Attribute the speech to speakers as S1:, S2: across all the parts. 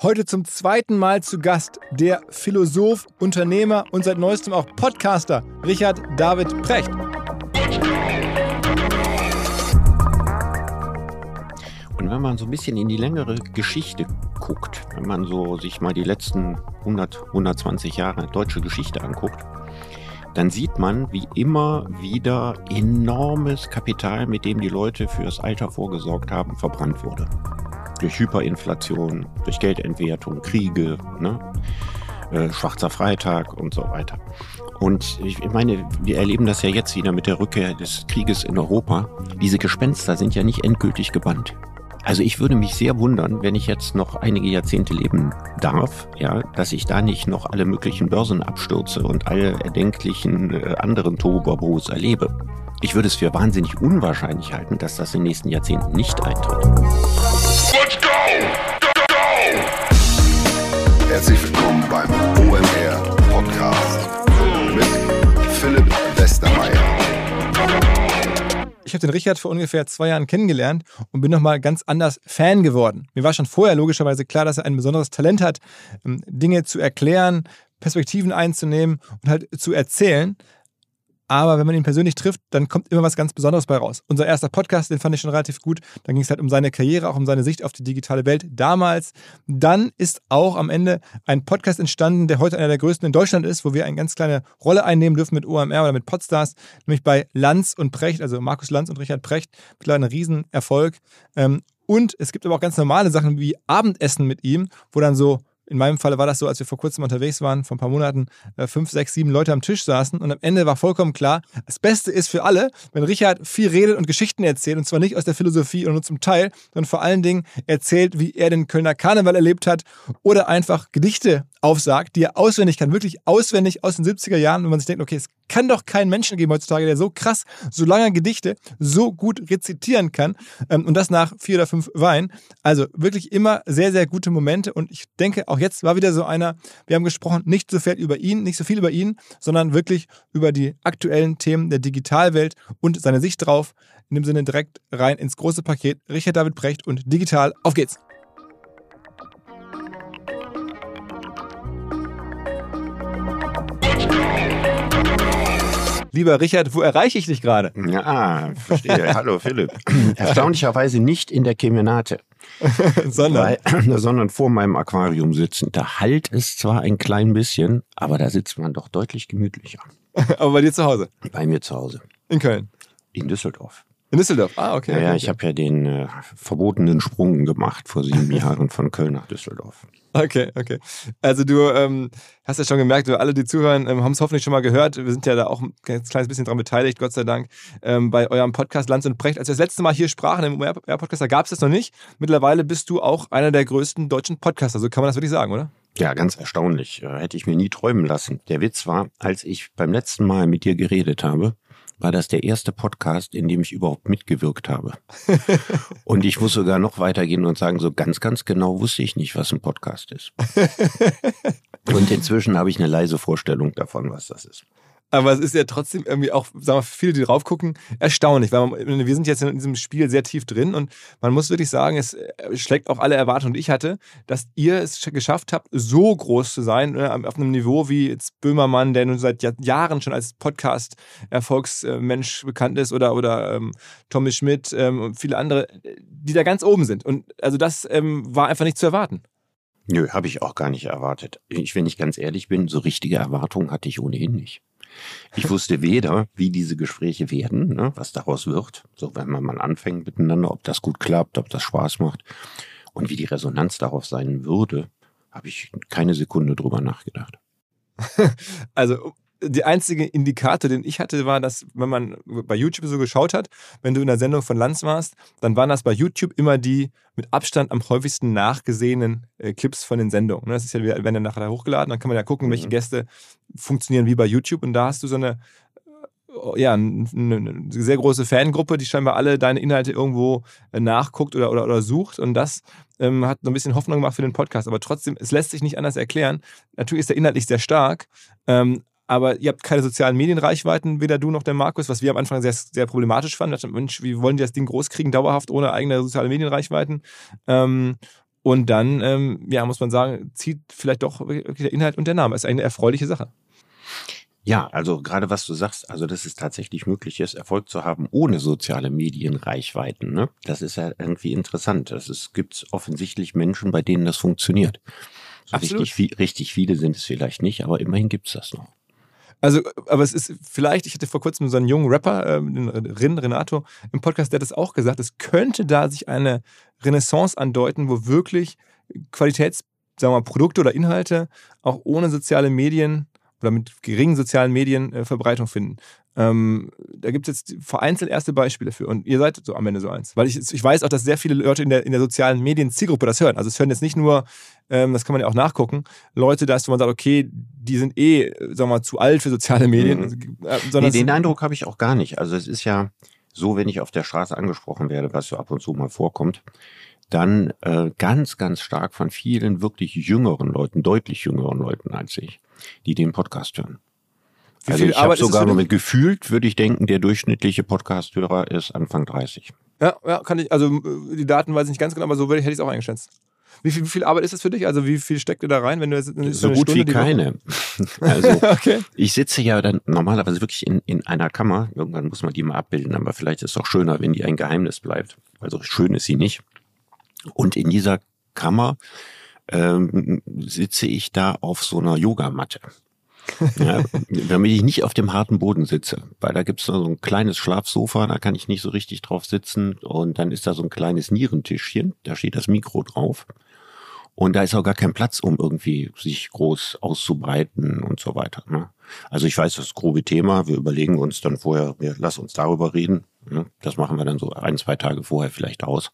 S1: Heute zum zweiten Mal zu Gast der Philosoph, Unternehmer und seit neuestem auch Podcaster Richard David Precht.
S2: Und wenn man so ein bisschen in die längere Geschichte guckt, wenn man so sich mal die letzten 100, 120 Jahre deutsche Geschichte anguckt, dann sieht man, wie immer wieder enormes Kapital, mit dem die Leute fürs Alter vorgesorgt haben, verbrannt wurde durch Hyperinflation, durch Geldentwertung, Kriege, ne? äh, Schwarzer Freitag und so weiter. Und ich meine, wir erleben das ja jetzt wieder mit der Rückkehr des Krieges in Europa. Diese Gespenster sind ja nicht endgültig gebannt. Also ich würde mich sehr wundern, wenn ich jetzt noch einige Jahrzehnte leben darf, ja, dass ich da nicht noch alle möglichen Börsenabstürze und alle erdenklichen äh, anderen Tobabos erlebe. Ich würde es für wahnsinnig unwahrscheinlich halten, dass das in den nächsten Jahrzehnten nicht eintritt.
S1: Ich habe den Richard vor ungefähr zwei Jahren kennengelernt und bin nochmal ganz anders Fan geworden. Mir war schon vorher logischerweise klar, dass er ein besonderes Talent hat, ähm, Dinge zu erklären, Perspektiven einzunehmen und halt zu erzählen. Aber wenn man ihn persönlich trifft, dann kommt immer was ganz Besonderes bei raus. Unser erster Podcast, den fand ich schon relativ gut. Dann ging es halt um seine Karriere, auch um seine Sicht auf die digitale Welt damals. Dann ist auch am Ende ein Podcast entstanden, der heute einer der größten in Deutschland ist, wo wir eine ganz kleine Rolle einnehmen dürfen mit OMR oder mit Podstars, nämlich bei Lanz und Precht, also Markus Lanz und Richard Precht. Mittlerweile ein Riesenerfolg. Ähm, und es gibt aber auch ganz normale Sachen wie Abendessen mit ihm, wo dann so in meinem Falle war das so, als wir vor kurzem unterwegs waren, vor ein paar Monaten, äh, fünf, sechs, sieben Leute am Tisch saßen und am Ende war vollkommen klar, das Beste ist für alle, wenn Richard viel redet und Geschichten erzählt und zwar nicht aus der Philosophie und nur zum Teil, sondern vor allen Dingen erzählt, wie er den Kölner Karneval erlebt hat oder einfach Gedichte aufsagt, die er auswendig kann, wirklich auswendig aus den 70er Jahren, wenn man sich denkt, okay, es kann doch keinen Menschen geben heutzutage, der so krass, so lange Gedichte so gut rezitieren kann ähm, und das nach vier oder fünf Weinen. Also wirklich immer sehr, sehr gute Momente und ich denke, auch jetzt war wieder so einer, wir haben gesprochen, nicht so viel über ihn, nicht so viel über ihn, sondern wirklich über die aktuellen Themen der Digitalwelt und seine Sicht drauf. In dem Sinne direkt rein ins große Paket. Richard David Brecht und digital. Auf geht's! Lieber Richard, wo erreiche ich dich gerade?
S2: Ja, verstehe. Hallo Philipp. Erstaunlicherweise nicht in der Kemenate. sondern? Weil, sondern vor meinem Aquarium sitzen. Da halt es zwar ein klein bisschen, aber da sitzt man doch deutlich gemütlicher.
S1: aber bei dir zu Hause?
S2: Bei mir zu Hause.
S1: In Köln?
S2: In Düsseldorf.
S1: In Düsseldorf, ah, okay.
S2: Ja, ja ich habe ja den äh, verbotenen Sprung gemacht vor sieben Jahren von Köln nach Düsseldorf.
S1: Okay, okay. Also du ähm, hast ja schon gemerkt, alle, die zuhören, ähm, haben es hoffentlich schon mal gehört. Wir sind ja da auch ein kleines bisschen dran beteiligt, Gott sei Dank, ähm, bei eurem Podcast Lanz und Precht. Als wir das letzte Mal hier sprachen im OR-Podcast, da gab es das noch nicht. Mittlerweile bist du auch einer der größten deutschen Podcaster, so kann man das wirklich sagen, oder?
S2: Ja, ganz erstaunlich. Äh, hätte ich mir nie träumen lassen. Der Witz war, als ich beim letzten Mal mit dir geredet habe, war das der erste Podcast, in dem ich überhaupt mitgewirkt habe. und ich muss sogar noch weitergehen und sagen, so ganz, ganz genau wusste ich nicht, was ein Podcast ist. und inzwischen habe ich eine leise Vorstellung davon, was das ist.
S1: Aber es ist ja trotzdem irgendwie auch, sagen wir, für viele, die drauf gucken, erstaunlich, weil man, wir sind jetzt in diesem Spiel sehr tief drin und man muss wirklich sagen, es äh, schlägt auch alle Erwartungen, die ich hatte, dass ihr es geschafft habt, so groß zu sein, ne, auf einem Niveau wie jetzt Böhmermann, der nun seit Jahren schon als Podcast-Erfolgsmensch bekannt ist, oder, oder ähm, Tommy Schmidt ähm, und viele andere, die da ganz oben sind. Und also das ähm, war einfach nicht zu erwarten.
S2: Nö, habe ich auch gar nicht erwartet. Ich, wenn ich ganz ehrlich bin, so richtige Erwartungen hatte ich ohnehin nicht. Ich wusste weder, wie diese Gespräche werden, ne, was daraus wird, so wenn man mal anfängt miteinander, ob das gut klappt, ob das Spaß macht und wie die Resonanz darauf sein würde, habe ich keine Sekunde drüber nachgedacht.
S1: Also die einzige Indikator, den ich hatte, war, dass wenn man bei YouTube so geschaut hat, wenn du in der Sendung von Lanz warst, dann waren das bei YouTube immer die mit Abstand am häufigsten nachgesehenen äh, Clips von den Sendungen. Das ist ja, werden dann nachher hochgeladen, dann kann man ja gucken, welche mhm. Gäste funktionieren wie bei YouTube und da hast du so eine äh, ja, eine sehr große Fangruppe, die scheinbar alle deine Inhalte irgendwo äh, nachguckt oder, oder, oder sucht. Und das ähm, hat so ein bisschen Hoffnung gemacht für den Podcast. Aber trotzdem, es lässt sich nicht anders erklären. Natürlich ist der inhaltlich sehr stark, ähm, aber ihr habt keine sozialen Medienreichweiten, weder du noch der Markus, was wir am Anfang sehr, sehr problematisch fanden. Mensch, wie wollen die das Ding großkriegen, dauerhaft ohne eigene soziale Medienreichweiten? Ähm, Und dann, ähm, ja, muss man sagen, zieht vielleicht doch wirklich der Inhalt und der Name. Das ist eine erfreuliche Sache.
S2: Ja, also gerade was du sagst, also dass es tatsächlich möglich ist, Erfolg zu haben ohne soziale Medienreichweiten, ne? Das ist ja irgendwie interessant. Es gibt offensichtlich Menschen, bei denen das funktioniert. So richtig, richtig viele sind es vielleicht nicht, aber immerhin gibt es das noch.
S1: Also, aber es ist vielleicht, ich hatte vor kurzem so einen jungen Rapper, äh, Rin, Renato, im Podcast, der hat das auch gesagt, es könnte da sich eine Renaissance andeuten, wo wirklich Qualitäts, sagen wir mal, Produkte oder Inhalte auch ohne soziale Medien oder mit geringen sozialen Medien äh, Verbreitung finden. Ähm, da gibt es jetzt vereinzelt erste Beispiele für. Und ihr seid so am Ende so eins. Weil ich, ich weiß auch, dass sehr viele Leute in der, in der sozialen Medien-Zielgruppe das hören. Also es hören jetzt nicht nur, ähm, das kann man ja auch nachgucken, Leute da ist, wo man sagt, okay, die sind eh, sagen wir mal, zu alt für soziale Medien.
S2: Mhm. Äh, nee, den Eindruck habe ich auch gar nicht. Also es ist ja so, wenn ich auf der Straße angesprochen werde, was so ab und zu mal vorkommt, dann äh, ganz, ganz stark von vielen wirklich jüngeren Leuten, deutlich jüngeren Leuten als ich, die den Podcast hören. Wie also ich habe sogar noch mit gefühlt, würde ich denken, der durchschnittliche Podcast-Hörer ist Anfang 30.
S1: Ja, ja, kann ich, also äh, die Daten weiß ich nicht ganz genau, aber so hätte ich es auch eingeschätzt. Wie viel, wie viel Arbeit ist das für dich? Also wie viel steckt dir da rein, wenn du jetzt
S2: so gut Stunde wie keine. also okay. ich sitze ja dann normalerweise wirklich in, in einer Kammer. Irgendwann muss man die mal abbilden, aber vielleicht ist es auch schöner, wenn die ein Geheimnis bleibt. Also schön ist sie nicht. Und in dieser Kammer ähm, sitze ich da auf so einer Yogamatte. Ja, damit ich nicht auf dem harten Boden sitze, weil da gibt's so ein kleines Schlafsofa, da kann ich nicht so richtig drauf sitzen und dann ist da so ein kleines Nierentischchen, da steht das Mikro drauf und da ist auch gar kein Platz, um irgendwie sich groß auszubreiten und so weiter. Ne? Also ich weiß das grobe Thema, wir überlegen uns dann vorher, wir lass uns darüber reden, ne? das machen wir dann so ein, zwei Tage vorher vielleicht aus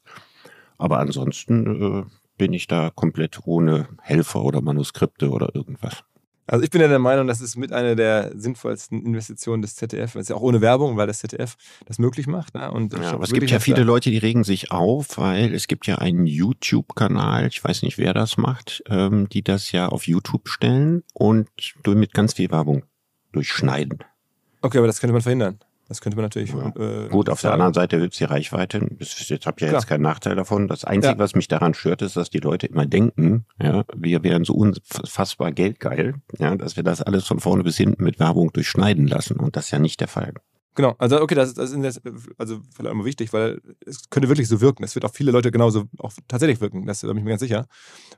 S2: aber ansonsten äh, bin ich da komplett ohne Helfer oder Manuskripte oder irgendwas.
S1: Also ich bin ja der Meinung, das ist mit einer der sinnvollsten Investitionen des ZDF. Das ist ja auch ohne Werbung, weil das ZDF das möglich macht. Ne? Und
S2: ja, aber es gibt ja viele Leute, die regen sich auf, weil es gibt ja einen YouTube-Kanal, ich weiß nicht, wer das macht, ähm, die das ja auf YouTube stellen und mit ganz viel Werbung durchschneiden.
S1: Okay, aber das könnte man verhindern. Das könnte man natürlich.
S2: Ja. Äh, Gut, auf sagen. der anderen Seite es die Reichweite. Jetzt habe ich ja Klar. jetzt keinen Nachteil davon. Das Einzige, ja. was mich daran stört, ist, dass die Leute immer denken, ja, wir wären so unfassbar geldgeil, ja, dass wir das alles von vorne bis hinten mit Werbung durchschneiden lassen. Und das ist ja nicht der Fall.
S1: Genau, also okay, das, das ist also vielleicht immer wichtig, weil es könnte wirklich so wirken. Es wird auf viele Leute genauso auch tatsächlich wirken, das da bin ich mir ganz sicher.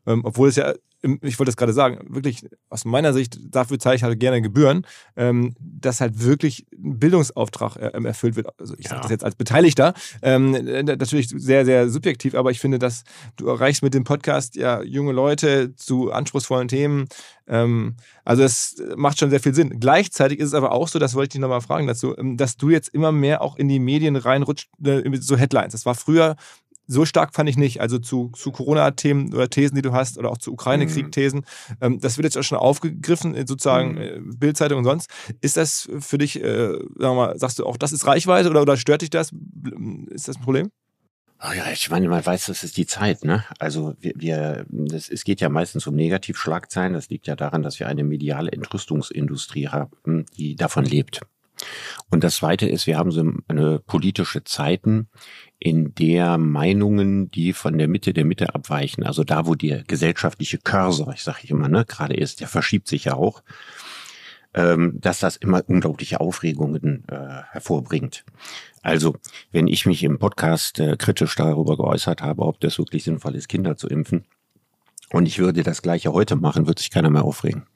S1: Ähm, obwohl es ja, ich wollte es gerade sagen, wirklich aus meiner Sicht, dafür zahle ich halt gerne Gebühren, ähm, dass halt wirklich ein Bildungsauftrag äh, erfüllt wird. Also ich ja. sage das jetzt als Beteiligter, ähm, natürlich sehr, sehr subjektiv, aber ich finde, dass du erreichst mit dem Podcast ja junge Leute zu anspruchsvollen Themen, ähm, also es macht schon sehr viel Sinn. Gleichzeitig ist es aber auch so, das wollte ich nochmal fragen dazu, ähm, dass du jetzt immer mehr auch in die Medien reinrutscht, äh, so Headlines. Das war früher so stark fand ich nicht. Also zu, zu Corona-Themen oder Thesen, die du hast, oder auch zu Ukraine-Krieg-Thesen. Mhm. Ähm, das wird jetzt auch schon aufgegriffen, sozusagen mhm. Äh, Bildzeitung und sonst. Ist das für dich, äh, sagen wir mal, sagst du auch, das ist Reichweite oder, oder stört dich das? Ist das ein Problem?
S2: Ach ja, ich meine, man weiß, das ist die Zeit, ne? Also wir, wir das, es geht ja meistens um Negativschlagzeilen. Das liegt ja daran, dass wir eine mediale Entrüstungsindustrie haben, die davon lebt. Und das Zweite ist, wir haben so eine politische Zeiten, in der Meinungen, die von der Mitte der Mitte abweichen, also da, wo der gesellschaftliche Cursor, ich sage immer, ne, gerade ist, der verschiebt sich ja auch, ähm, dass das immer unglaubliche Aufregungen äh, hervorbringt. Also, wenn ich mich im Podcast äh, kritisch darüber geäußert habe, ob das wirklich sinnvoll ist, Kinder zu impfen, und ich würde das gleiche heute machen, wird sich keiner mehr aufregen.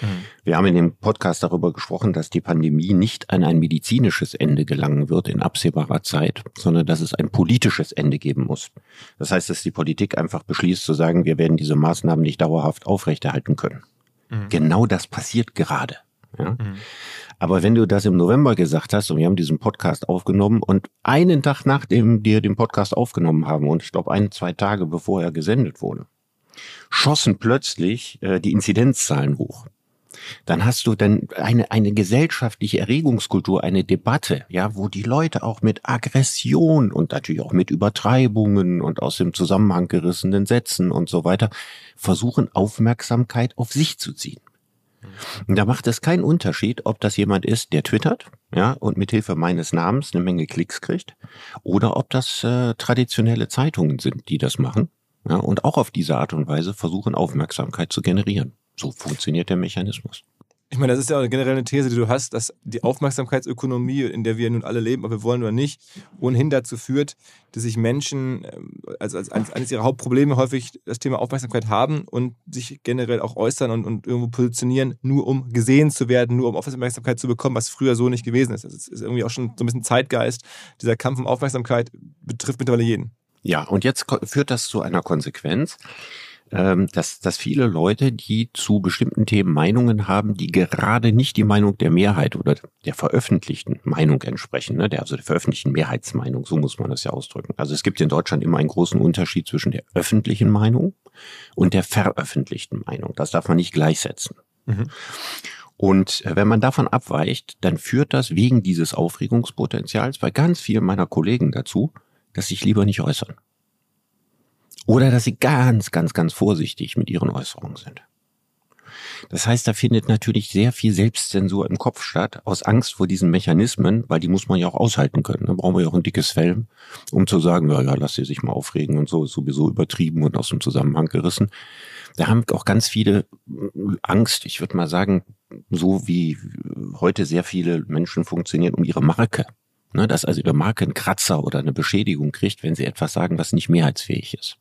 S2: Mhm. Wir haben in dem Podcast darüber gesprochen, dass die Pandemie nicht an ein medizinisches Ende gelangen wird in absehbarer Zeit, sondern dass es ein politisches Ende geben muss. Das heißt, dass die Politik einfach beschließt zu sagen, wir werden diese Maßnahmen nicht dauerhaft aufrechterhalten können. Mhm. Genau das passiert gerade. Ja? Mhm. Aber wenn du das im November gesagt hast und wir haben diesen Podcast aufgenommen und einen Tag nachdem wir den Podcast aufgenommen haben und ich glaube ein, zwei Tage bevor er gesendet wurde, schossen plötzlich äh, die Inzidenzzahlen hoch. Dann hast du dann eine, eine gesellschaftliche Erregungskultur, eine Debatte, ja, wo die Leute auch mit Aggression und natürlich auch mit Übertreibungen und aus dem Zusammenhang gerissenen Sätzen und so weiter versuchen, Aufmerksamkeit auf sich zu ziehen. Und da macht es keinen Unterschied, ob das jemand ist, der twittert, ja, und mithilfe meines Namens eine Menge Klicks kriegt, oder ob das äh, traditionelle Zeitungen sind, die das machen, ja, und auch auf diese Art und Weise versuchen, Aufmerksamkeit zu generieren. So funktioniert der Mechanismus.
S1: Ich meine, das ist ja generell eine These, die du hast, dass die Aufmerksamkeitsökonomie, in der wir nun alle leben, ob wir wollen oder nicht, ohnehin dazu führt, dass sich Menschen, ähm, also als eines ihrer Hauptprobleme häufig das Thema Aufmerksamkeit haben und sich generell auch äußern und, und irgendwo positionieren, nur um gesehen zu werden, nur um Aufmerksamkeit zu bekommen, was früher so nicht gewesen ist. Das ist irgendwie auch schon so ein bisschen Zeitgeist. Dieser Kampf um Aufmerksamkeit betrifft mittlerweile jeden.
S2: Ja, und jetzt führt das zu einer Konsequenz dass, dass viele Leute, die zu bestimmten Themen Meinungen haben, die gerade nicht die Meinung der Mehrheit oder der veröffentlichten Meinung entsprechen, ne? der, also der veröffentlichten Mehrheitsmeinung, so muss man das ja ausdrücken. Also es gibt in Deutschland immer einen großen Unterschied zwischen der öffentlichen Meinung und der veröffentlichten Meinung. Das darf man nicht gleichsetzen. Mhm. Und äh, wenn man davon abweicht, dann führt das wegen dieses Aufregungspotenzials bei ganz vielen meiner Kollegen dazu, dass sich lieber nicht äußern. Oder dass sie ganz, ganz, ganz vorsichtig mit ihren Äußerungen sind. Das heißt, da findet natürlich sehr viel Selbstzensur im Kopf statt, aus Angst vor diesen Mechanismen, weil die muss man ja auch aushalten können. Da brauchen wir ja auch ein dickes Fell, um zu sagen, ja, ja, lass sie sich mal aufregen und so, ist sowieso übertrieben und aus dem Zusammenhang gerissen. Da haben auch ganz viele Angst, ich würde mal sagen, so wie heute sehr viele Menschen funktionieren, um ihre Marke. Ne, dass also ihre Marke einen Kratzer oder eine Beschädigung kriegt, wenn sie etwas sagen, was nicht mehrheitsfähig ist.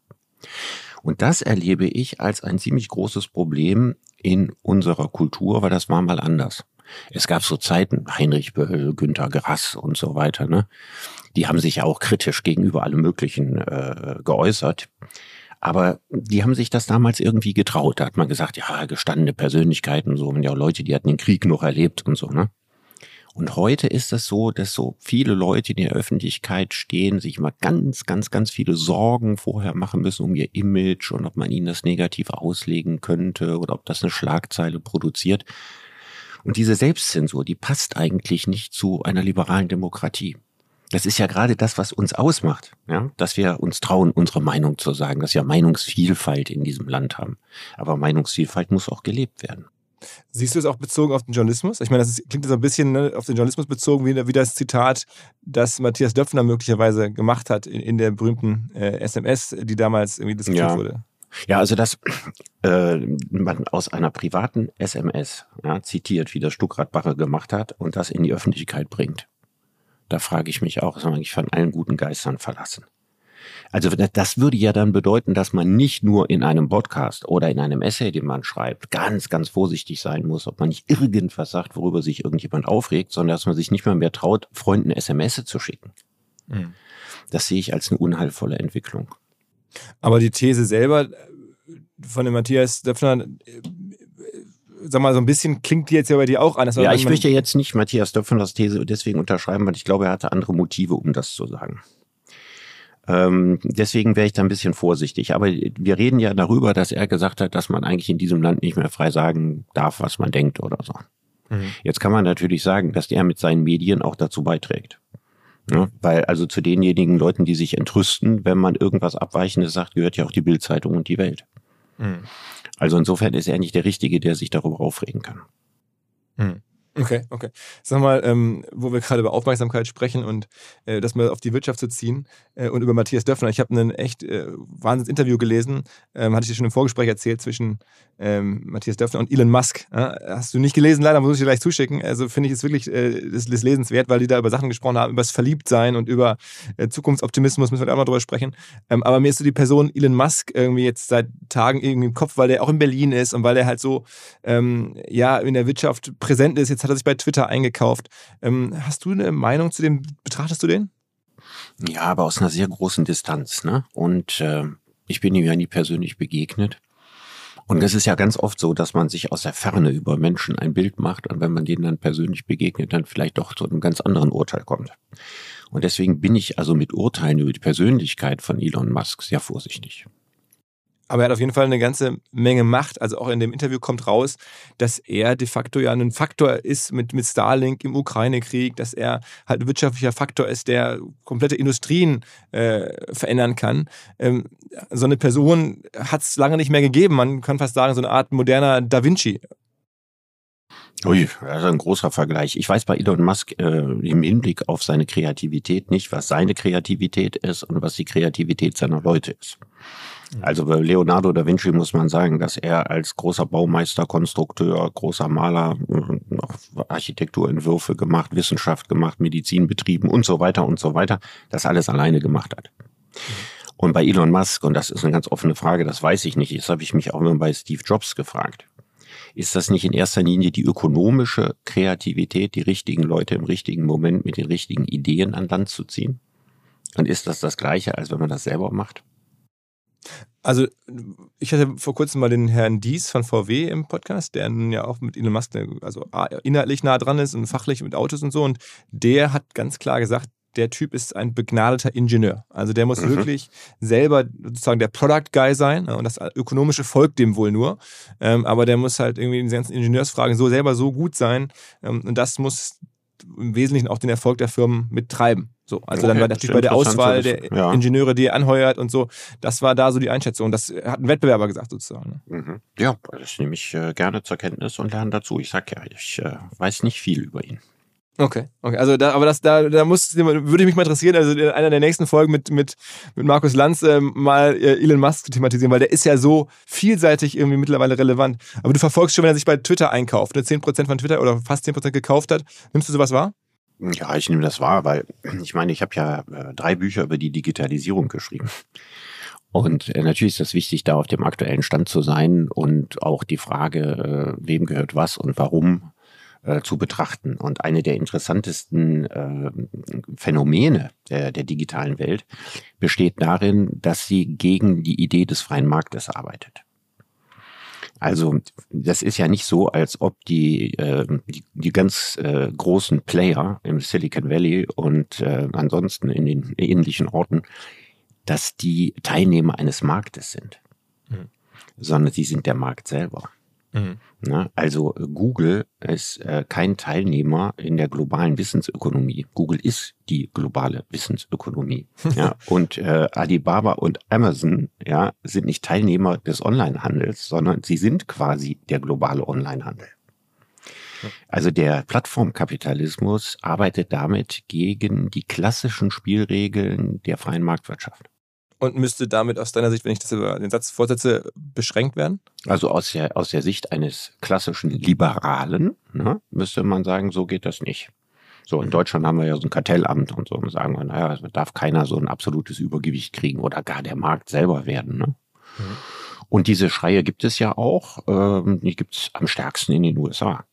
S2: Und das erlebe ich als ein ziemlich großes Problem in unserer Kultur, weil das war mal anders. Es gab so Zeiten, Heinrich Böll, Günter Grass und so weiter, ne? Die haben sich ja auch kritisch gegenüber allem Möglichen äh, geäußert. Aber die haben sich das damals irgendwie getraut. Da hat man gesagt, ja, gestandene Persönlichkeiten so, und ja Leute, die hatten den Krieg noch erlebt und so, ne? Und heute ist es so, dass so viele Leute in der Öffentlichkeit stehen, sich mal ganz, ganz, ganz viele Sorgen vorher machen müssen um ihr Image und ob man ihnen das negativ auslegen könnte oder ob das eine Schlagzeile produziert. Und diese Selbstzensur, die passt eigentlich nicht zu einer liberalen Demokratie. Das ist ja gerade das, was uns ausmacht, ja, dass wir uns trauen, unsere Meinung zu sagen, dass wir Meinungsvielfalt in diesem Land haben. Aber Meinungsvielfalt muss auch gelebt werden.
S1: Siehst du es auch bezogen auf den Journalismus? Ich meine, das ist, klingt so ein bisschen ne, auf den Journalismus bezogen, wie, wie, das Zitat, das Matthias Döpfner möglicherweise gemacht hat in, in der berühmten äh, SMS, die damals irgendwie diskutiert
S2: ja.
S1: wurde.
S2: Ja, also das äh, man aus einer privaten SMS ja, zitiert, wie das Stuckrad-Barre gemacht hat und das in die Öffentlichkeit bringt. Da frage ich mich auch, ist man eigentlich von allen guten Geistern verlassen? Also das würde ja dann bedeuten, dass man nicht nur in einem Podcast oder in einem Essay, den man schreibt, ganz, ganz vorsichtig sein muss, ob man nicht irgendwas sagt, worüber sich irgendjemand aufregt, sondern dass man sich nicht mal mehr traut, Freunden SMS zu schicken. Mhm. Das sehe ich als eine unheilvolle Entwicklung.
S1: Aber die These selber äh, von dem Matthias Döpfner, äh, sag mal, so ein bisschen klingt die jetzt ja bei dir auch an.
S2: Ja, ich möchte jetzt nicht Matthias Döpfners These deswegen unterschreiben, weil ich glaube, er hatte andere Motive, um das zu sagen. Ähm, deswegen wäre ich da ein bisschen vorsichtig. Aber wir reden ja darüber, dass er gesagt hat, dass man eigentlich in diesem Land nicht mehr frei sagen darf, was man denkt oder so. Mhm. Jetzt kann man natürlich sagen, dass er mit seinen Medien auch dazu beiträgt. Ja, weil also zu denjenigen Leuten, die sich entrüsten, wenn man irgendwas Abweichendes sagt, gehört ja auch die Bildzeitung und die Welt. Mhm. Also insofern ist er nicht der Richtige, der sich darüber aufregen kann.
S1: Mhm. Okay, okay. Sag mal, ähm, wo wir gerade über Aufmerksamkeit sprechen und äh, das mal auf die Wirtschaft zu ziehen äh, und über Matthias Döffner. Ich habe ein echt äh, wahnsinns Interview gelesen, ähm, hatte ich dir schon im Vorgespräch erzählt, zwischen ähm, Matthias Döffner und Elon Musk. Ja, hast du nicht gelesen, leider muss ich dir gleich zuschicken. Also finde ich es wirklich äh, das, lesenswert, weil die da über Sachen gesprochen haben, über das Verliebtsein und über äh, Zukunftsoptimismus, müssen wir auch mal drüber sprechen. Ähm, aber mir ist so die Person Elon Musk irgendwie jetzt seit Tagen irgendwie im Kopf, weil der auch in Berlin ist und weil er halt so ähm, ja in der Wirtschaft präsent ist. Jetzt hat er sich bei Twitter eingekauft. Ähm, hast du eine Meinung zu dem? Betrachtest du den?
S2: Ja, aber aus einer sehr großen Distanz. Ne? Und äh, ich bin ihm ja nie persönlich begegnet. Und es ist ja ganz oft so, dass man sich aus der Ferne über Menschen ein Bild macht und wenn man denen dann persönlich begegnet, dann vielleicht doch zu einem ganz anderen Urteil kommt. Und deswegen bin ich also mit Urteilen über die Persönlichkeit von Elon Musk sehr vorsichtig.
S1: Aber er hat auf jeden Fall eine ganze Menge Macht. Also auch in dem Interview kommt raus, dass er de facto ja ein Faktor ist mit, mit Starlink im Ukraine-Krieg, dass er halt ein wirtschaftlicher Faktor ist, der komplette Industrien äh, verändern kann. Ähm, so eine Person hat es lange nicht mehr gegeben. Man kann fast sagen, so eine Art moderner Da Vinci.
S2: Ui, das ist ein großer Vergleich. Ich weiß bei Elon Musk äh, im Hinblick auf seine Kreativität nicht, was seine Kreativität ist und was die Kreativität seiner Leute ist. Also bei Leonardo da Vinci muss man sagen, dass er als großer Baumeister, Konstrukteur, großer Maler Architekturentwürfe gemacht, Wissenschaft gemacht, Medizin betrieben und so weiter und so weiter, das alles alleine gemacht hat. Und bei Elon Musk, und das ist eine ganz offene Frage, das weiß ich nicht, das habe ich mich auch immer bei Steve Jobs gefragt. Ist das nicht in erster Linie die ökonomische Kreativität, die richtigen Leute im richtigen Moment mit den richtigen Ideen an Land zu ziehen? Und ist das das Gleiche, als wenn man das selber macht?
S1: Also, ich hatte vor kurzem mal den Herrn Dies von VW im Podcast, der nun ja auch mit Elon Musk also inhaltlich nah dran ist und fachlich mit Autos und so. Und der hat ganz klar gesagt, der Typ ist ein begnadeter Ingenieur. Also der muss mhm. wirklich selber sozusagen der Product Guy sein und das Ökonomische folgt dem wohl nur. Ähm, aber der muss halt irgendwie in den ganzen Ingenieursfragen so selber so gut sein ähm, und das muss im Wesentlichen auch den Erfolg der Firmen mittreiben. So, also okay, dann war natürlich bei der Auswahl der ja. Ingenieure, die er anheuert und so, das war da so die Einschätzung. Das hat ein Wettbewerber gesagt sozusagen.
S2: Ne? Mhm. Ja, das nehme ich äh, gerne zur Kenntnis und lerne dazu. Ich sag ja, ich äh, weiß nicht viel über ihn.
S1: Okay, okay. Also da, aber das, da, da muss, würde ich mich mal interessieren, also in einer der nächsten Folgen mit, mit, mit Markus Lanz äh, mal äh, Elon Musk thematisieren, weil der ist ja so vielseitig irgendwie mittlerweile relevant. Aber du verfolgst schon, wenn er sich bei Twitter einkauft, ne? 10% von Twitter oder fast 10% gekauft hat. Nimmst du sowas wahr?
S2: Ja, ich nehme das wahr, weil ich meine, ich habe ja äh, drei Bücher über die Digitalisierung geschrieben. Und äh, natürlich ist es wichtig, da auf dem aktuellen Stand zu sein und auch die Frage, äh, wem gehört was und warum zu betrachten. Und eine der interessantesten Phänomene der, der digitalen Welt besteht darin, dass sie gegen die Idee des freien Marktes arbeitet. Also das ist ja nicht so, als ob die, äh, die, die ganz äh, großen Player im Silicon Valley und äh, ansonsten in den ähnlichen Orten, dass die Teilnehmer eines Marktes sind, mhm. sondern sie sind der Markt selber. Mhm. Na, also äh, Google ist äh, kein Teilnehmer in der globalen Wissensökonomie. Google ist die globale Wissensökonomie. ja, und äh, Alibaba und Amazon ja, sind nicht Teilnehmer des Onlinehandels, sondern sie sind quasi der globale Onlinehandel. Also der Plattformkapitalismus arbeitet damit gegen die klassischen Spielregeln der freien Marktwirtschaft
S1: und müsste damit aus deiner Sicht, wenn ich das über den Satz fortsetze, beschränkt werden?
S2: Also aus der, aus der Sicht eines klassischen Liberalen ne, müsste man sagen, so geht das nicht. So, in mhm. Deutschland haben wir ja so ein Kartellamt und so und sagen wir, naja, es darf keiner so ein absolutes Übergewicht kriegen oder gar der Markt selber werden. Ne? Mhm. Und diese Schreie gibt es ja auch, ähm, die gibt es am stärksten in den USA.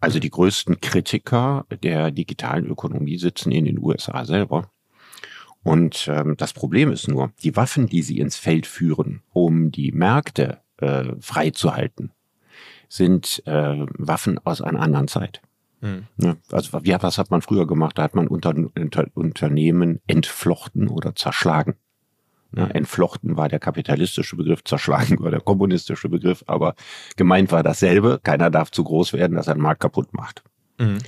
S2: Also die größten Kritiker der digitalen Ökonomie sitzen in den USA selber. Und ähm, das Problem ist nur, die Waffen, die sie ins Feld führen, um die Märkte äh, freizuhalten, sind äh, Waffen aus einer anderen Zeit. Mhm. Also ja, was hat man früher gemacht? Da hat man unter, unter, Unternehmen entflochten oder zerschlagen. Ja, entflochten war der kapitalistische Begriff, zerschlagen war der kommunistische Begriff, aber gemeint war dasselbe. Keiner darf zu groß werden, dass er den Markt kaputt macht. Mhm.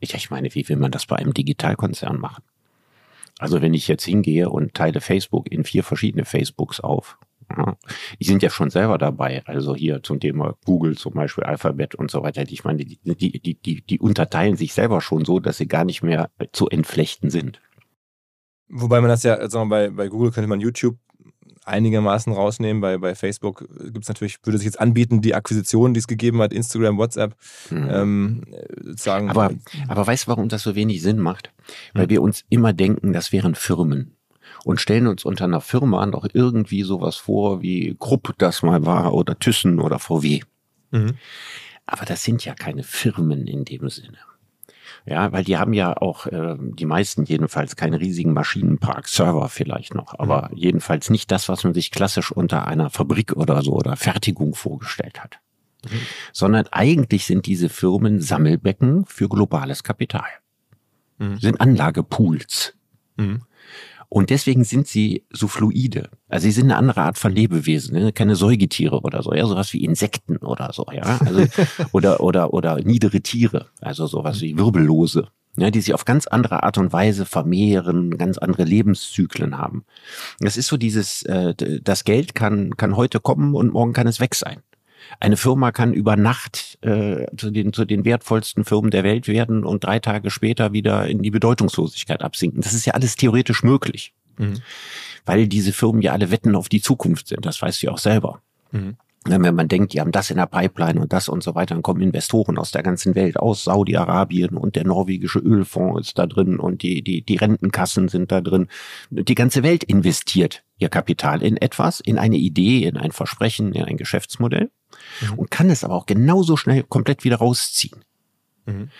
S2: Ich, ich meine, wie will man das bei einem Digitalkonzern machen? Also wenn ich jetzt hingehe und teile Facebook in vier verschiedene Facebooks auf, ja, die sind ja schon selber dabei. Also hier zum Thema Google zum Beispiel, Alphabet und so weiter. Ich meine, die, die, die, die, die unterteilen sich selber schon so, dass sie gar nicht mehr zu entflechten sind.
S1: Wobei man das ja, sagen wir, bei, bei Google könnte man YouTube einigermaßen rausnehmen. Bei, bei Facebook gibt es natürlich, würde sich jetzt anbieten, die Akquisitionen, die es gegeben hat, Instagram, WhatsApp, mhm. ähm, sagen.
S2: Aber, aber weißt du, warum das so wenig Sinn macht? Weil mhm. wir uns immer denken, das wären Firmen und stellen uns unter einer Firma noch irgendwie sowas vor, wie Krupp das mal war oder Thyssen oder VW. Mhm. Aber das sind ja keine Firmen in dem Sinne. Ja, weil die haben ja auch, äh, die meisten jedenfalls, keinen riesigen Maschinenpark, Server vielleicht noch, aber mhm. jedenfalls nicht das, was man sich klassisch unter einer Fabrik oder so oder Fertigung vorgestellt hat. Mhm. Sondern eigentlich sind diese Firmen Sammelbecken für globales Kapital. Mhm. Sind Anlagepools. Mhm. Und deswegen sind sie so fluide. Also sie sind eine andere Art von Lebewesen, ne? keine Säugetiere oder so, ja, sowas wie Insekten oder so, ja, also, oder oder oder niedere Tiere, also sowas wie Wirbellose, ja, die sich auf ganz andere Art und Weise vermehren, ganz andere Lebenszyklen haben. Das ist so dieses, äh, das Geld kann kann heute kommen und morgen kann es weg sein. Eine Firma kann über Nacht äh, zu, den, zu den wertvollsten Firmen der Welt werden und drei Tage später wieder in die Bedeutungslosigkeit absinken. Das ist ja alles theoretisch möglich. Mhm. weil diese Firmen ja alle Wetten auf die Zukunft sind. Das weißt du ja auch selber. Mhm. Wenn man denkt, die haben das in der Pipeline und das und so weiter, dann kommen Investoren aus der ganzen Welt, aus Saudi-Arabien und der norwegische Ölfonds ist da drin und die, die, die Rentenkassen sind da drin. Die ganze Welt investiert ihr Kapital in etwas, in eine Idee, in ein Versprechen, in ein Geschäftsmodell mhm. und kann es aber auch genauso schnell komplett wieder rausziehen. Mhm.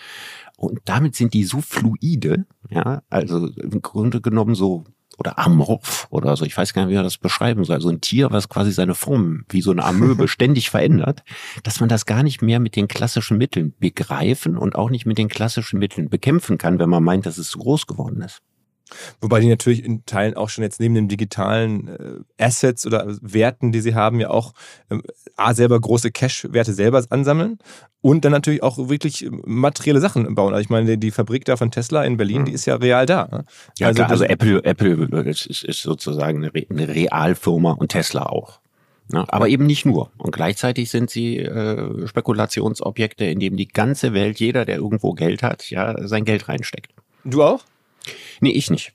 S2: Und damit sind die so fluide, ja, also im Grunde genommen so oder amorph oder so, ich weiß gar nicht, wie man das beschreiben soll, so ein Tier, was quasi seine Form wie so eine Amöbe ständig verändert, dass man das gar nicht mehr mit den klassischen Mitteln begreifen und auch nicht mit den klassischen Mitteln bekämpfen kann, wenn man meint, dass es zu groß geworden ist.
S1: Wobei die natürlich in Teilen auch schon jetzt neben den digitalen äh, Assets oder Werten, die sie haben, ja auch ähm, A, selber große Cash-Werte selber ansammeln und dann natürlich auch wirklich materielle Sachen bauen. Also ich meine, die Fabrik da von Tesla in Berlin, die ist ja real da. Ne?
S2: Ja, also, klar, also Apple, Apple ist, ist sozusagen eine, Realfirma und Tesla auch. Ja, ne? aber eben nicht nur. Und gleichzeitig sind sie äh, Spekulationsobjekte, in dem die ganze Welt, jeder, der irgendwo Geld hat, ja, sein Geld reinsteckt.
S1: Du auch?
S2: Nee, ich nicht.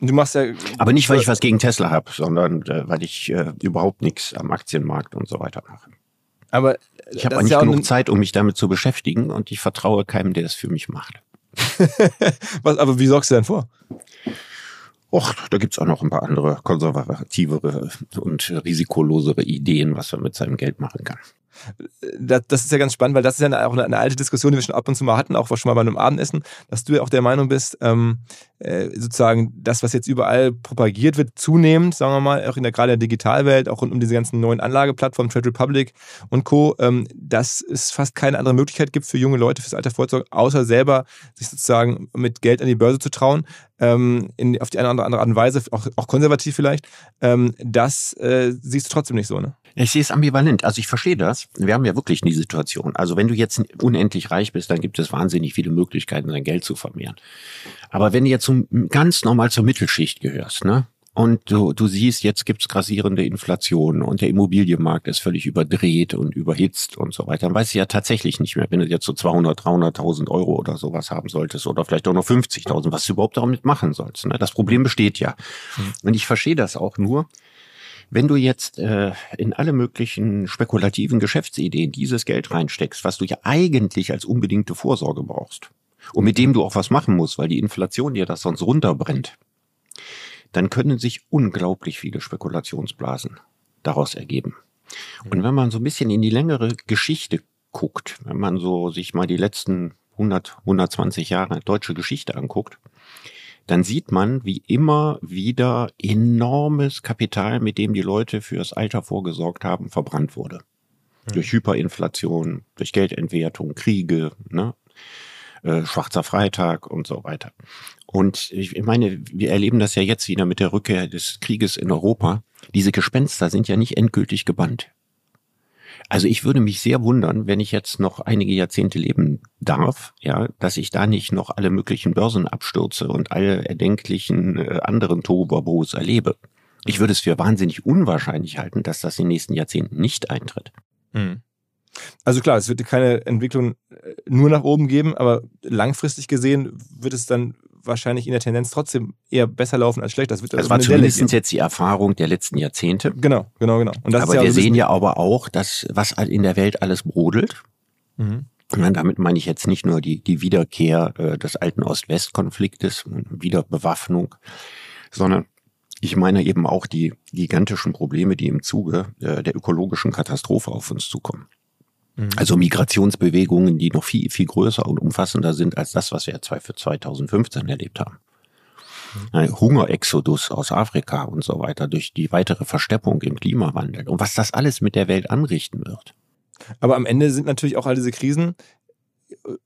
S1: Du machst ja.
S2: Aber nicht, weil ich was gegen Tesla habe, sondern äh, weil ich äh, überhaupt nichts am Aktienmarkt und so weiter mache.
S1: Aber
S2: ich habe nicht ja genug Zeit, um mich damit zu beschäftigen und ich vertraue keinem, der es für mich macht.
S1: was, aber wie sorgst du denn vor?
S2: Och, da gibt's auch noch ein paar andere konservativere und risikolosere Ideen, was man mit seinem Geld machen kann
S1: das, das ist ja ganz spannend, weil das ist ja auch eine, eine, alte Diskussion, die wir schon ab und zu mal hatten, auch schon mal bei einem Abendessen, dass du ja auch der Meinung bist, ähm, äh, sozusagen das, was jetzt überall propagiert wird, zunehmend, sagen wir mal, auch in der gerade der Digitalwelt, auch rund um diese ganzen neuen Anlageplattformen, Trade Republic und Co., ähm, dass es fast keine andere Möglichkeit gibt für junge Leute fürs Alter Vorsorge, außer selber sich sozusagen mit Geld an die Börse zu trauen, ähm, in, auf die eine oder andere Art und Weise, auch, auch konservativ vielleicht. Ähm, das äh, siehst du trotzdem nicht so, ne?
S2: Ich sehe es ambivalent. Also ich verstehe das. Wir haben ja wirklich die Situation. Also wenn du jetzt unendlich reich bist, dann gibt es wahnsinnig viele Möglichkeiten, dein Geld zu vermehren. Aber wenn du jetzt zum, ganz normal zur Mittelschicht gehörst, ne? Und du, du siehst, jetzt gibt's grassierende Inflation und der Immobilienmarkt ist völlig überdreht und überhitzt und so weiter. Dann weißt du ja tatsächlich nicht mehr, wenn du jetzt so 200, 300.000 Euro oder sowas haben solltest oder vielleicht auch noch 50.000, was du überhaupt damit machen sollst. Ne? Das Problem besteht ja. Mhm. Und ich verstehe das auch nur, wenn du jetzt äh, in alle möglichen spekulativen Geschäftsideen dieses Geld reinsteckst, was du ja eigentlich als unbedingte Vorsorge brauchst und mit dem du auch was machen musst, weil die Inflation dir das sonst runterbrennt, dann können sich unglaublich viele Spekulationsblasen daraus ergeben. Und wenn man so ein bisschen in die längere Geschichte guckt, wenn man so sich mal die letzten 100, 120 Jahre deutsche Geschichte anguckt, dann sieht man, wie immer wieder enormes Kapital, mit dem die Leute fürs Alter vorgesorgt haben, verbrannt wurde. Mhm. Durch Hyperinflation, durch Geldentwertung, Kriege, ne? Äh, Schwarzer Freitag und so weiter. Und ich meine, wir erleben das ja jetzt wieder mit der Rückkehr des Krieges in Europa. Diese Gespenster sind ja nicht endgültig gebannt. Also ich würde mich sehr wundern, wenn ich jetzt noch einige Jahrzehnte leben darf, ja, dass ich da nicht noch alle möglichen Börsen abstürze und alle erdenklichen äh, anderen Tohuwabos erlebe. Ich würde es für wahnsinnig unwahrscheinlich halten, dass das in den nächsten Jahrzehnten nicht eintritt.
S1: Mhm. Also klar, es wird keine Entwicklung äh, nur nach oben geben, aber langfristig gesehen wird es dann wahrscheinlich in der Tendenz trotzdem eher besser laufen als schlecht.
S2: Das wird also das war zumindest jetzt die Erfahrung der letzten Jahrzehnte.
S1: Genau, genau, genau.
S2: aber ja wir sehen ja aber auch, dass was in der Welt alles brodelt. Mhm. Und damit meine ich jetzt nicht nur die, die Wiederkehr äh, des alten Ost-West-Konfliktes, Wiederbewaffnung, sondern ich meine eben auch die gigantischen Probleme, die im Zuge äh, der ökologischen Katastrophe auf uns zukommen. Mhm. Also Migrationsbewegungen, die noch viel, viel größer und umfassender sind als das, was wir für 2015 erlebt haben. Mhm. Hungerexodus aus Afrika und so weiter durch die weitere Versteppung im Klimawandel und was das alles mit der Welt anrichten wird.
S1: Aber am Ende sind natürlich auch all diese Krisen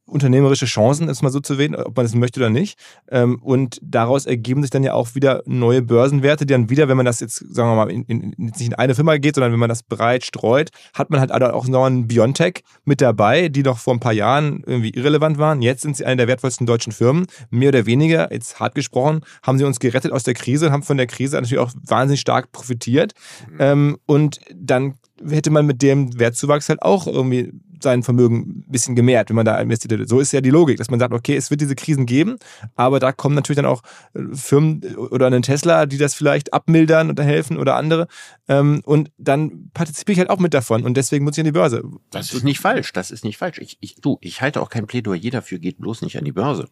S1: unternehmerische Chancen, ist mal so zu wählen, ob man es möchte oder nicht. Ähm, und daraus ergeben sich dann ja auch wieder neue Börsenwerte, die dann wieder, wenn man das jetzt, sagen wir mal, in, in, nicht in eine Firma geht, sondern wenn man das breit streut, hat man halt auch noch einen Biontech mit dabei, die noch vor ein paar Jahren irgendwie irrelevant waren. Jetzt sind sie eine der wertvollsten deutschen Firmen. Mehr oder weniger, jetzt hart gesprochen, haben sie uns gerettet aus der Krise, haben von der Krise natürlich auch wahnsinnig stark profitiert. Mhm. Ähm, und dann hätte man mit dem Wertzuwachs halt auch irgendwie sein Vermögen ein bisschen gemehrt, wenn man da investiert. So ist ja die Logik, dass man sagt, okay, es wird diese Krisen geben, aber da kommen natürlich dann auch äh, Firmen oder einen Tesla, die das vielleicht abmildern oder helfen oder andere. Ähm, und dann partizipiere ich halt auch mit davon und deswegen muss ich an die Börse.
S2: Das ist nicht falsch, das ist nicht falsch. Ich, ich, du, ich halte auch kein Plädoyer dafür, geht bloß nicht an die Börse.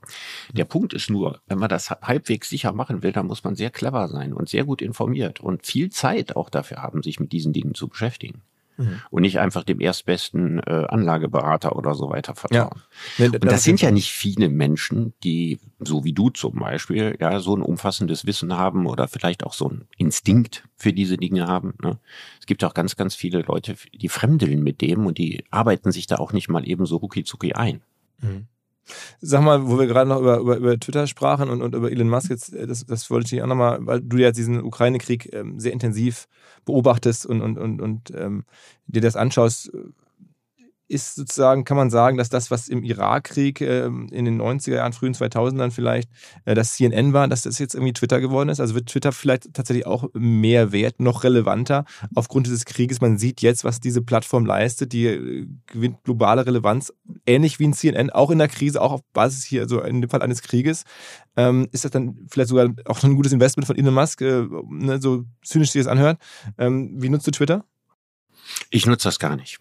S2: Der Punkt ist nur, wenn man das halbwegs sicher machen will, dann muss man sehr clever sein und sehr gut informiert und viel Zeit auch dafür haben, sich mit diesen Dingen zu beschäftigen mhm. und nicht einfach dem erstbesten äh, Anlageberater oder so weiter vertrauen. Ja. Nee, und das, sind ja nicht viele Menschen, die, so wie du zum Beispiel, ja, so ein umfassendes Wissen haben oder vielleicht auch so ein Instinkt für diese Dinge haben. Ne? Es gibt auch ganz, ganz viele Leute, die fremdeln mit dem und die arbeiten sich da auch nicht mal eben so rucki zucki ein. Mhm.
S1: Sag mal, wo wir gerade noch über, über, über Twitter sprachen und, und über Elon Musk, jetzt, äh, das, das wollte ich auch nochmal, weil du ja diesen Ukraine-Krieg ähm, sehr intensiv beobachtest und, und, und, und ähm, dir das anschaust, ist sozusagen, kann man sagen, dass das, was im Irakkrieg äh, in den 90er Jahren, frühen 2000ern vielleicht äh, das CNN war, dass das jetzt irgendwie Twitter geworden ist? Also wird Twitter vielleicht tatsächlich auch mehr wert, noch relevanter aufgrund dieses Krieges? Man sieht jetzt, was diese Plattform leistet, die äh, gewinnt globale Relevanz, ähnlich wie ein CNN, auch in der Krise, auch auf Basis hier, also in dem Fall eines Krieges. Ähm, ist das dann vielleicht sogar auch ein gutes Investment von Elon Musk, äh, ne, so zynisch sich das anhört? Ähm, wie nutzt du Twitter?
S2: Ich nutze das gar nicht.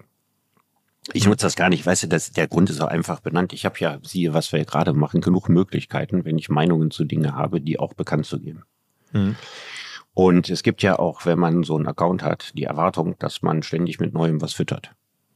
S2: Ich nutze das gar nicht, weißt du, das, der Grund ist auch einfach benannt. Ich habe ja, siehe, was wir gerade machen, genug Möglichkeiten, wenn ich Meinungen zu Dingen habe, die auch bekannt zu geben. Mhm. Und es gibt ja auch, wenn man so einen Account hat, die Erwartung, dass man ständig mit Neuem was füttert.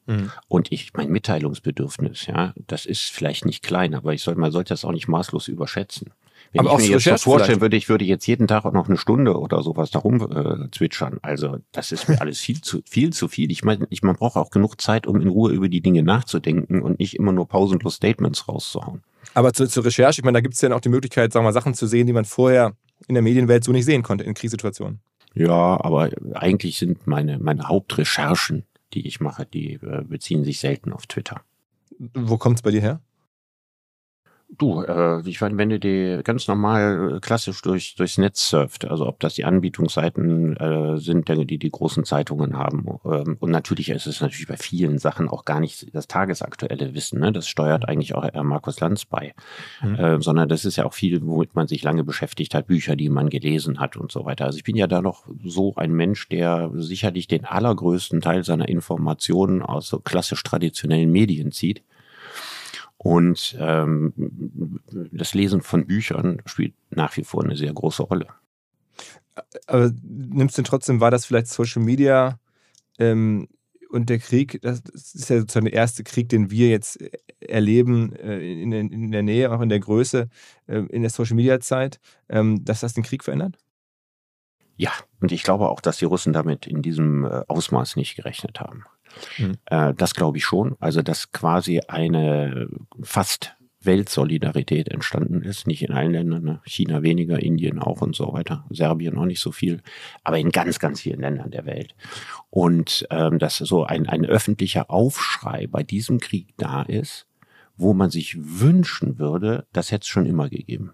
S2: Mhm. Und ich, mein Mitteilungsbedürfnis, ja, das ist vielleicht nicht klein, aber ich soll, man sollte das auch nicht maßlos überschätzen. Wenn aber ich mir jetzt das vorstellen würde, ich würde jetzt jeden Tag auch noch eine Stunde oder sowas darum äh, zwitschern. Also das ist mir alles viel zu viel zu viel. Ich meine, ich, man braucht auch genug Zeit, um in Ruhe über die Dinge nachzudenken und nicht immer nur pausenlos Statements rauszuhauen.
S1: Aber zu, zur Recherche, ich meine, da gibt es ja auch die Möglichkeit, sagen wir mal, Sachen zu sehen, die man vorher in der Medienwelt so nicht sehen konnte in Kriegssituationen.
S2: Ja, aber eigentlich sind meine, meine Hauptrecherchen, die ich mache, die äh, beziehen sich selten auf Twitter.
S1: Wo kommt es bei dir her?
S2: Du, äh, ich meine, wenn du die ganz normal äh, klassisch durch, durchs Netz surft, also ob das die Anbietungsseiten äh, sind, die die großen Zeitungen haben. Ähm, und natürlich ist es natürlich bei vielen Sachen auch gar nicht das tagesaktuelle Wissen. Ne? Das steuert eigentlich auch Herr Markus Lanz bei. Mhm. Äh, sondern das ist ja auch viel, womit man sich lange beschäftigt hat, Bücher, die man gelesen hat und so weiter. Also ich bin ja da noch so ein Mensch, der sicherlich den allergrößten Teil seiner Informationen aus so klassisch traditionellen Medien zieht. Und ähm, das Lesen von Büchern spielt nach wie vor eine sehr große Rolle.
S1: Aber nimmst du trotzdem wahr, dass vielleicht Social Media ähm, und der Krieg, das ist ja sozusagen der erste Krieg, den wir jetzt erleben äh, in, in, der Nähe, auch in der Größe, äh, in der Social Media Zeit, ähm, dass das den Krieg verändert?
S2: Ja, und ich glaube auch, dass die Russen damit in diesem äh, Ausmaß nicht gerechnet haben. Mhm. Äh, das glaube ich schon. Also, dass quasi eine fast Weltsolidarität entstanden ist. Nicht in allen Ländern, ne? China weniger, Indien auch und so weiter, Serbien auch nicht so viel, aber in ganz, ganz vielen Ländern der Welt. Und ähm, dass so ein, ein öffentlicher Aufschrei bei diesem Krieg da ist, wo man sich wünschen würde, das hätte es schon immer gegeben.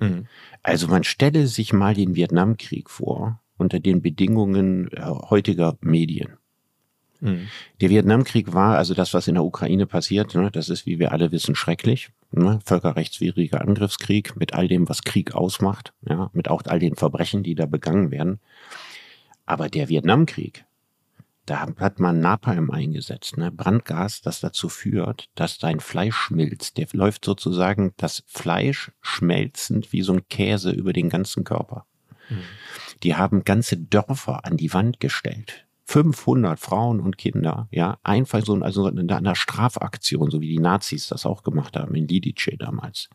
S2: Mhm. Also man stelle sich mal den Vietnamkrieg vor unter den Bedingungen äh, heutiger Medien. Mhm. Der Vietnamkrieg war, also das, was in der Ukraine passiert, ne, das ist, wie wir alle wissen, schrecklich. Ne, völkerrechtswidriger Angriffskrieg mit all dem, was Krieg ausmacht, ja, mit auch all den Verbrechen, die da begangen werden. Aber der Vietnamkrieg, da hat man Napalm eingesetzt, ne? Brandgas, das dazu führt, dass dein Fleisch schmilzt. Der läuft sozusagen das Fleisch schmelzend wie so ein Käse über den ganzen Körper. Mhm. Die haben ganze Dörfer an die Wand gestellt 500 Frauen und Kinder, ja, einfach so also in einer Strafaktion, so wie die Nazis das auch gemacht haben in Lidice damals.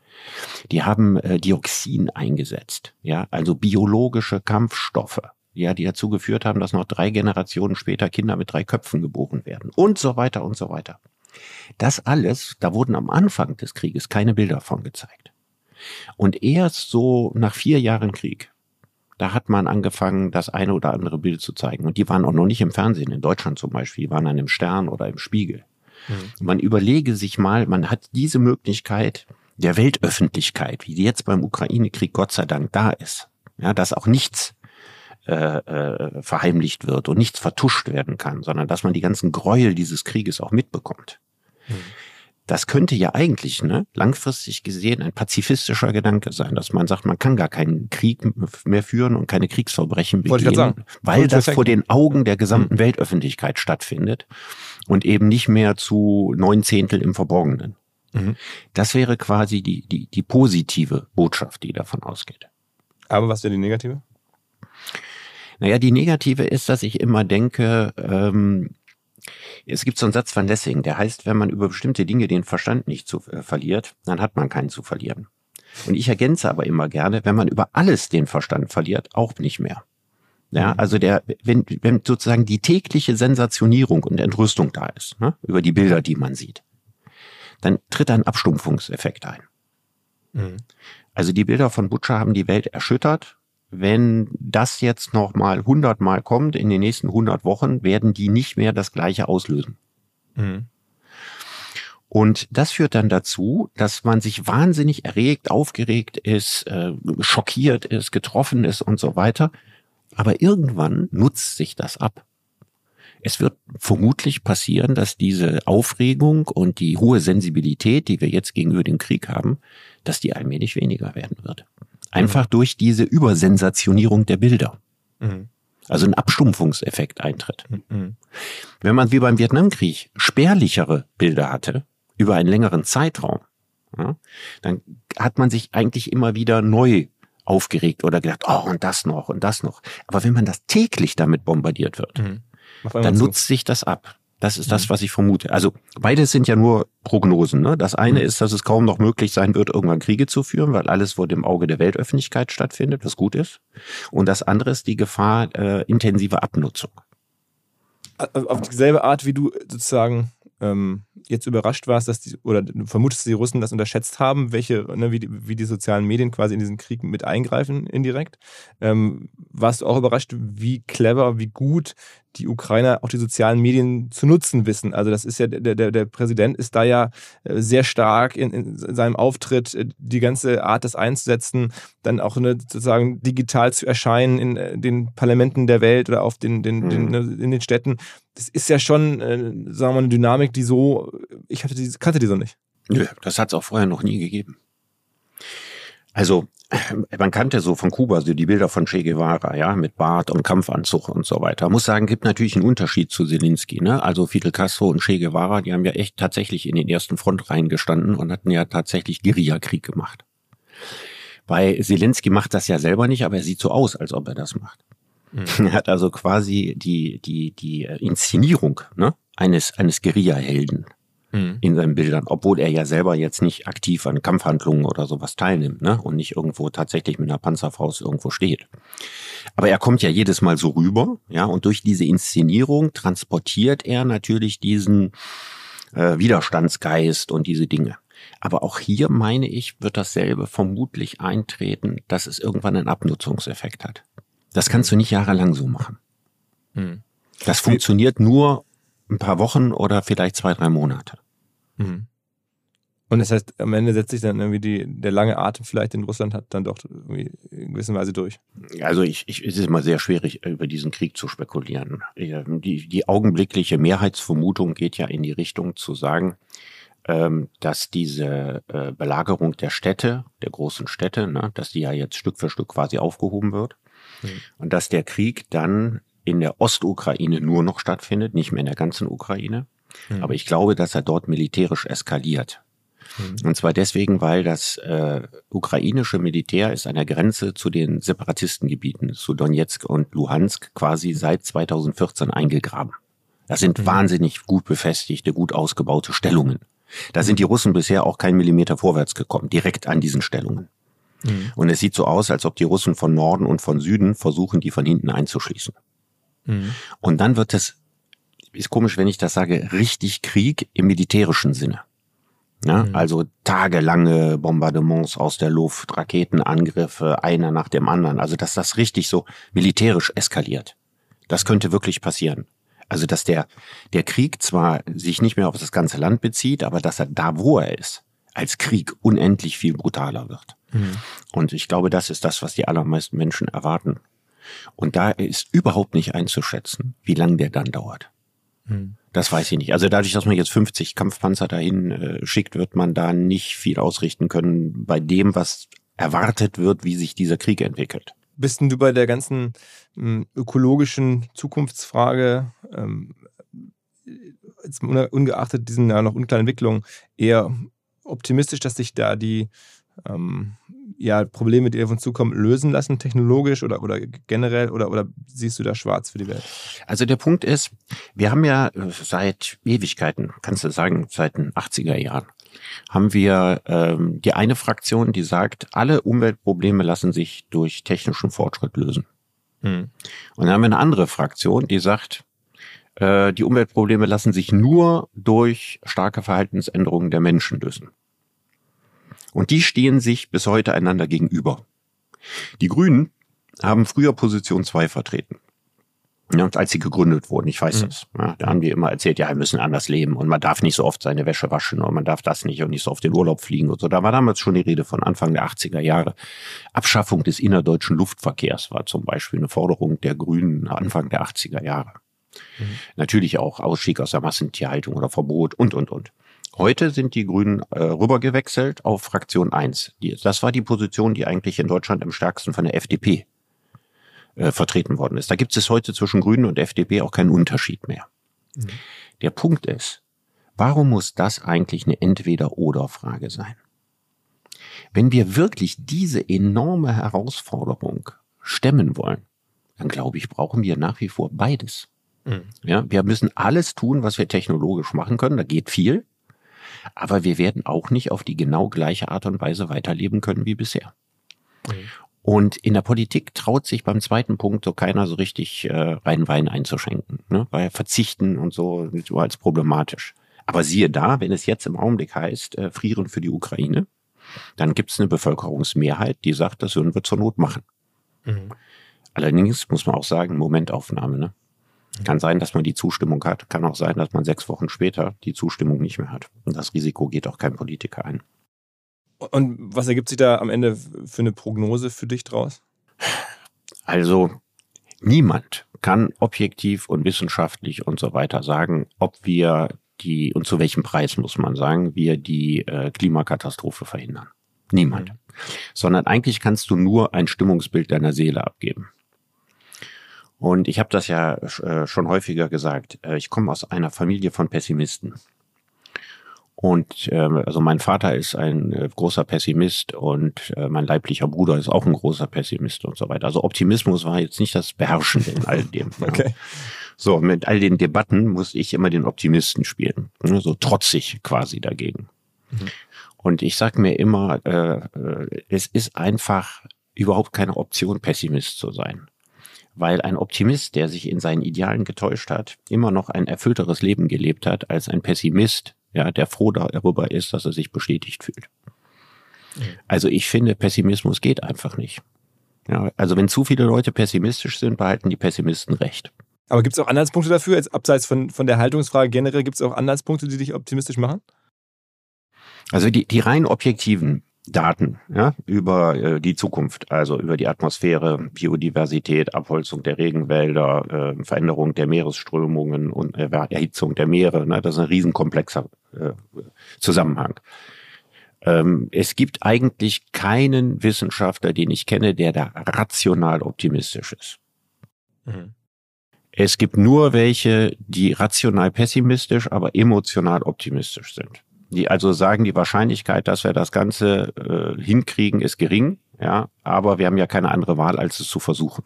S2: Die haben äh, Dioxin eingesetzt, ja, also biologische Kampfstoffe, ja, die dazu geführt haben, dass noch drei Generationen später Kinder mit drei Köpfen geboren werden und so weiter und so weiter. Das alles, da wurden am Anfang des Krieges keine Bilder von gezeigt. Und erst so nach vier Jahren Krieg da hat man angefangen, das eine oder andere Bild zu zeigen. Und die waren auch noch nicht im Fernsehen, in Deutschland zum Beispiel, die waren dann im Stern oder im Spiegel. Mhm. Man überlege sich mal, man hat diese Möglichkeit der Weltöffentlichkeit, wie die jetzt beim Ukraine-Krieg Gott sei Dank da ist. Ja, dass auch nichts äh, äh, verheimlicht wird und nichts vertuscht werden kann, sondern dass man die ganzen Gräuel dieses Krieges auch mitbekommt. Mhm. Das könnte ja eigentlich ne, langfristig gesehen ein pazifistischer Gedanke sein, dass man sagt, man kann gar keinen Krieg mehr führen und keine Kriegsverbrechen begehen, weil das vor den Augen der gesamten mhm. Weltöffentlichkeit stattfindet und eben nicht mehr zu neun Zehntel im Verborgenen. Mhm. Das wäre quasi die, die, die positive Botschaft, die davon ausgeht.
S1: Aber was wäre die negative?
S2: Naja, die negative ist, dass ich immer denke, ähm, es gibt so einen Satz von Lessing, der heißt, wenn man über bestimmte Dinge den Verstand nicht zu, äh, verliert, dann hat man keinen zu verlieren. Und ich ergänze aber immer gerne, wenn man über alles den Verstand verliert, auch nicht mehr. Ja, mhm. also der, wenn, wenn sozusagen die tägliche Sensationierung und Entrüstung da ist, ne, über die Bilder, die man sieht, dann tritt ein Abstumpfungseffekt ein. Mhm. Also die Bilder von Butcher haben die Welt erschüttert wenn das jetzt noch mal hundertmal kommt in den nächsten hundert Wochen, werden die nicht mehr das Gleiche auslösen. Mhm. Und das führt dann dazu, dass man sich wahnsinnig erregt, aufgeregt ist, äh, schockiert ist, getroffen ist und so weiter. Aber irgendwann nutzt sich das ab. Es wird vermutlich passieren, dass diese Aufregung und die hohe Sensibilität, die wir jetzt gegenüber dem Krieg haben, dass die allmählich weniger werden wird. Einfach mhm. durch diese Übersensationierung der Bilder. Mhm. Also ein Abstumpfungseffekt eintritt. Mhm. Wenn man wie beim Vietnamkrieg spärlichere Bilder hatte, über einen längeren Zeitraum, ja, dann hat man sich eigentlich immer wieder neu aufgeregt oder gedacht, oh, und das noch und das noch. Aber wenn man das täglich damit bombardiert wird, mhm. dann nutzt sich das ab. Das ist das, mhm. was ich vermute. Also beides sind ja nur Prognosen. Ne? Das eine mhm. ist, dass es kaum noch möglich sein wird, irgendwann Kriege zu führen, weil alles vor dem Auge der Weltöffentlichkeit stattfindet, was gut ist. Und das andere ist die Gefahr äh, intensiver Abnutzung.
S1: Auf dieselbe Art, wie du sozusagen ähm, jetzt überrascht warst, dass die, oder du vermutest, dass die Russen das unterschätzt haben, welche, ne, wie, die, wie die sozialen Medien quasi in diesen Krieg mit eingreifen, indirekt. Ähm, warst du auch überrascht, wie clever, wie gut die Ukrainer auch die sozialen Medien zu nutzen wissen. Also das ist ja, der, der, der Präsident ist da ja äh, sehr stark in, in seinem Auftritt, äh, die ganze Art, das einzusetzen, dann auch eine, sozusagen digital zu erscheinen in äh, den Parlamenten der Welt oder auf den, den, mhm. den ne, in den Städten. Das ist ja schon, äh, sagen wir mal, eine Dynamik, die so, ich hatte die, kannte die so nicht.
S2: Nö, das hat es auch vorher noch nie gegeben. Also man kannte so von Kuba so die Bilder von Che Guevara, ja, mit Bart und Kampfanzug und so weiter. muss sagen, gibt natürlich einen Unterschied zu Zelensky, ne? Also Fidel Castro und Che Guevara, die haben ja echt tatsächlich in den ersten Frontreihen gestanden und hatten ja tatsächlich Guerillakrieg gemacht. Bei Zelensky macht das ja selber nicht, aber er sieht so aus, als ob er das macht. Mhm. Er hat also quasi die, die, die Inszenierung ne, eines, eines Guerillahelden mhm. in seinen Bildern, obwohl er ja selber jetzt nicht aktiv an Kampfhandlungen oder sowas teilnimmt ne? und nicht irgendwo tatsächlich mit einer Panzerfaust irgendwo steht. Aber er kommt ja jedes Mal so rüber, ja, und durch diese Inszenierung transportiert er natürlich diesen äh, Widerstandsgeist und diese Dinge. Aber auch hier meine ich, wird dasselbe vermutlich eintreten, dass es irgendwann einen Abnutzungseffekt hat. Das kannst du nicht jahrelang so machen. Mhm. Das funktioniert nur ein paar Wochen oder vielleicht zwei, drei Monate. Mhm.
S1: Und das heißt, am Ende setzt sich dann irgendwie die, der lange Atem vielleicht, den Russland hat, dann doch irgendwie in gewisser Weise durch.
S2: Also ich, ich, es ist immer sehr schwierig, über diesen Krieg zu spekulieren. Die, die augenblickliche Mehrheitsvermutung geht ja in die Richtung zu sagen, ähm, dass diese äh, Belagerung der Städte, der großen Städte, ne, dass die ja jetzt Stück für Stück quasi aufgehoben wird. Mhm. Und dass der Krieg dann in der Ostukraine nur noch stattfindet, nicht mehr in der ganzen Ukraine. Mhm. Aber ich glaube, dass er dort militärisch eskaliert. Mhm. Und zwar deswegen, weil das äh, ukrainische Militär ist an der Grenze zu den Separatistengebieten, zu Donetsk und Luhansk, quasi seit 2014 eingegraben. Das sind mhm. wahnsinnig gut befestigte, gut ausgebaute Stellungen. Da sind die Russen bisher auch kein Millimeter vorwärts gekommen, direkt an diesen Stellungen. Mhm. Und es sieht so aus, als ob die Russen von Norden und von Süden versuchen, die von hinten einzuschließen. Mhm. Und dann wird es ist komisch, wenn ich das sage, richtig Krieg im militärischen Sinne. Ja, mhm. Also tagelange Bombardements aus der Luft, Raketenangriffe, einer nach dem anderen. Also dass das richtig so militärisch eskaliert. Das könnte wirklich passieren. Also dass der, der Krieg zwar sich nicht mehr auf das ganze Land bezieht, aber dass er da, wo er ist, als Krieg unendlich viel brutaler wird. Mhm. Und ich glaube, das ist das, was die allermeisten Menschen erwarten. Und da ist überhaupt nicht einzuschätzen, wie lange der dann dauert. Hm. Das weiß ich nicht. Also dadurch, dass man jetzt 50 Kampfpanzer dahin äh, schickt, wird man da nicht viel ausrichten können bei dem, was erwartet wird, wie sich dieser Krieg entwickelt.
S1: Bist denn du bei der ganzen ähm, ökologischen Zukunftsfrage, ähm, ungeachtet diesen ja noch unkleinen Entwicklungen, eher optimistisch, dass sich da die ähm, ja, Probleme, die auf uns zukommen, lösen lassen, technologisch oder, oder generell? Oder, oder siehst du da schwarz für die Welt?
S2: Also der Punkt ist, wir haben ja seit Ewigkeiten, kannst du sagen, seit den 80er Jahren, haben wir ähm, die eine Fraktion, die sagt, alle Umweltprobleme lassen sich durch technischen Fortschritt lösen. Hm. Und dann haben wir eine andere Fraktion, die sagt, äh, die Umweltprobleme lassen sich nur durch starke Verhaltensänderungen der Menschen lösen. Und die stehen sich bis heute einander gegenüber. Die Grünen haben früher Position 2 vertreten. Ja, als sie gegründet wurden, ich weiß mhm. das. Ja, da haben die immer erzählt, ja, wir müssen anders leben und man darf nicht so oft seine Wäsche waschen und man darf das nicht und nicht so oft in Urlaub fliegen und so. Da war damals schon die Rede von Anfang der 80er Jahre. Abschaffung des innerdeutschen Luftverkehrs war zum Beispiel eine Forderung der Grünen Anfang der 80er Jahre. Mhm. Natürlich auch Ausstieg aus der Massentierhaltung oder Verbot und, und, und. Heute sind die Grünen äh, rübergewechselt auf Fraktion 1. Die, das war die Position, die eigentlich in Deutschland am stärksten von der FDP äh, vertreten worden ist. Da gibt es heute zwischen Grünen und FDP auch keinen Unterschied mehr. Mhm. Der Punkt ist, warum muss das eigentlich eine Entweder-Oder-Frage sein? Wenn wir wirklich diese enorme Herausforderung stemmen wollen, dann glaube ich, brauchen wir nach wie vor beides. Mhm. Ja, wir müssen alles tun, was wir technologisch machen können. Da geht viel. Aber wir werden auch nicht auf die genau gleiche Art und Weise weiterleben können wie bisher. Mhm. Und in der Politik traut sich beim zweiten Punkt so keiner so richtig äh, rein Wein einzuschenken, ne? weil Verzichten und so so als problematisch. Aber siehe da, wenn es jetzt im Augenblick heißt, äh, frieren für die Ukraine, dann gibt es eine Bevölkerungsmehrheit, die sagt, das würden wir zur Not machen. Mhm. Allerdings muss man auch sagen, Momentaufnahme. Ne? Kann sein, dass man die Zustimmung hat, kann auch sein, dass man sechs Wochen später die Zustimmung nicht mehr hat. Und das Risiko geht auch kein Politiker ein.
S1: Und was ergibt sich da am Ende für eine Prognose für dich draus?
S2: Also niemand kann objektiv und wissenschaftlich und so weiter sagen, ob wir die und zu welchem Preis muss man sagen, wir die äh, Klimakatastrophe verhindern. Niemand. Mhm. Sondern eigentlich kannst du nur ein Stimmungsbild deiner Seele abgeben. Und ich habe das ja äh, schon häufiger gesagt. Äh, ich komme aus einer Familie von Pessimisten. Und äh, also mein Vater ist ein äh, großer Pessimist und mein leiblicher Bruder ist auch ein großer Pessimist und so weiter. Also Optimismus war jetzt nicht das Beherrschende in all dem. okay. Ja. So, mit all den Debatten musste ich immer den Optimisten spielen. Ne, so trotzig quasi dagegen. Mhm. Und ich sag mir immer, äh, es ist einfach überhaupt keine Option, Pessimist zu sein weil ein Optimist, der sich in seinen Idealen getäuscht hat, immer noch ein erfüllteres Leben gelebt hat als ein Pessimist, ja, der froh darüber ist, dass er sich bestätigt fühlt. Also ich finde, Pessimismus geht einfach nicht. Ja, also wenn zu viele Leute pessimistisch sind, behalten die Pessimisten recht.
S1: Aber gibt es auch Anhaltspunkte dafür, jetzt abseits von, von der Haltungsfrage generell, gibt es auch Anhaltspunkte, die dich optimistisch machen?
S2: Also die, die rein objektiven Daten ja, über äh, die Zukunft, also über die Atmosphäre, Biodiversität, Abholzung der Regenwälder, äh, Veränderung der Meeresströmungen und äh, Erhitzung der Meere. Ne, das ist ein riesenkomplexer äh, Zusammenhang. Ähm, es gibt eigentlich keinen Wissenschaftler, den ich kenne, der da rational optimistisch ist. Mhm. Es gibt nur welche, die rational pessimistisch, aber emotional optimistisch sind die also sagen, die Wahrscheinlichkeit, dass wir das Ganze äh, hinkriegen, ist gering, ja, aber wir haben ja keine andere Wahl, als es zu versuchen.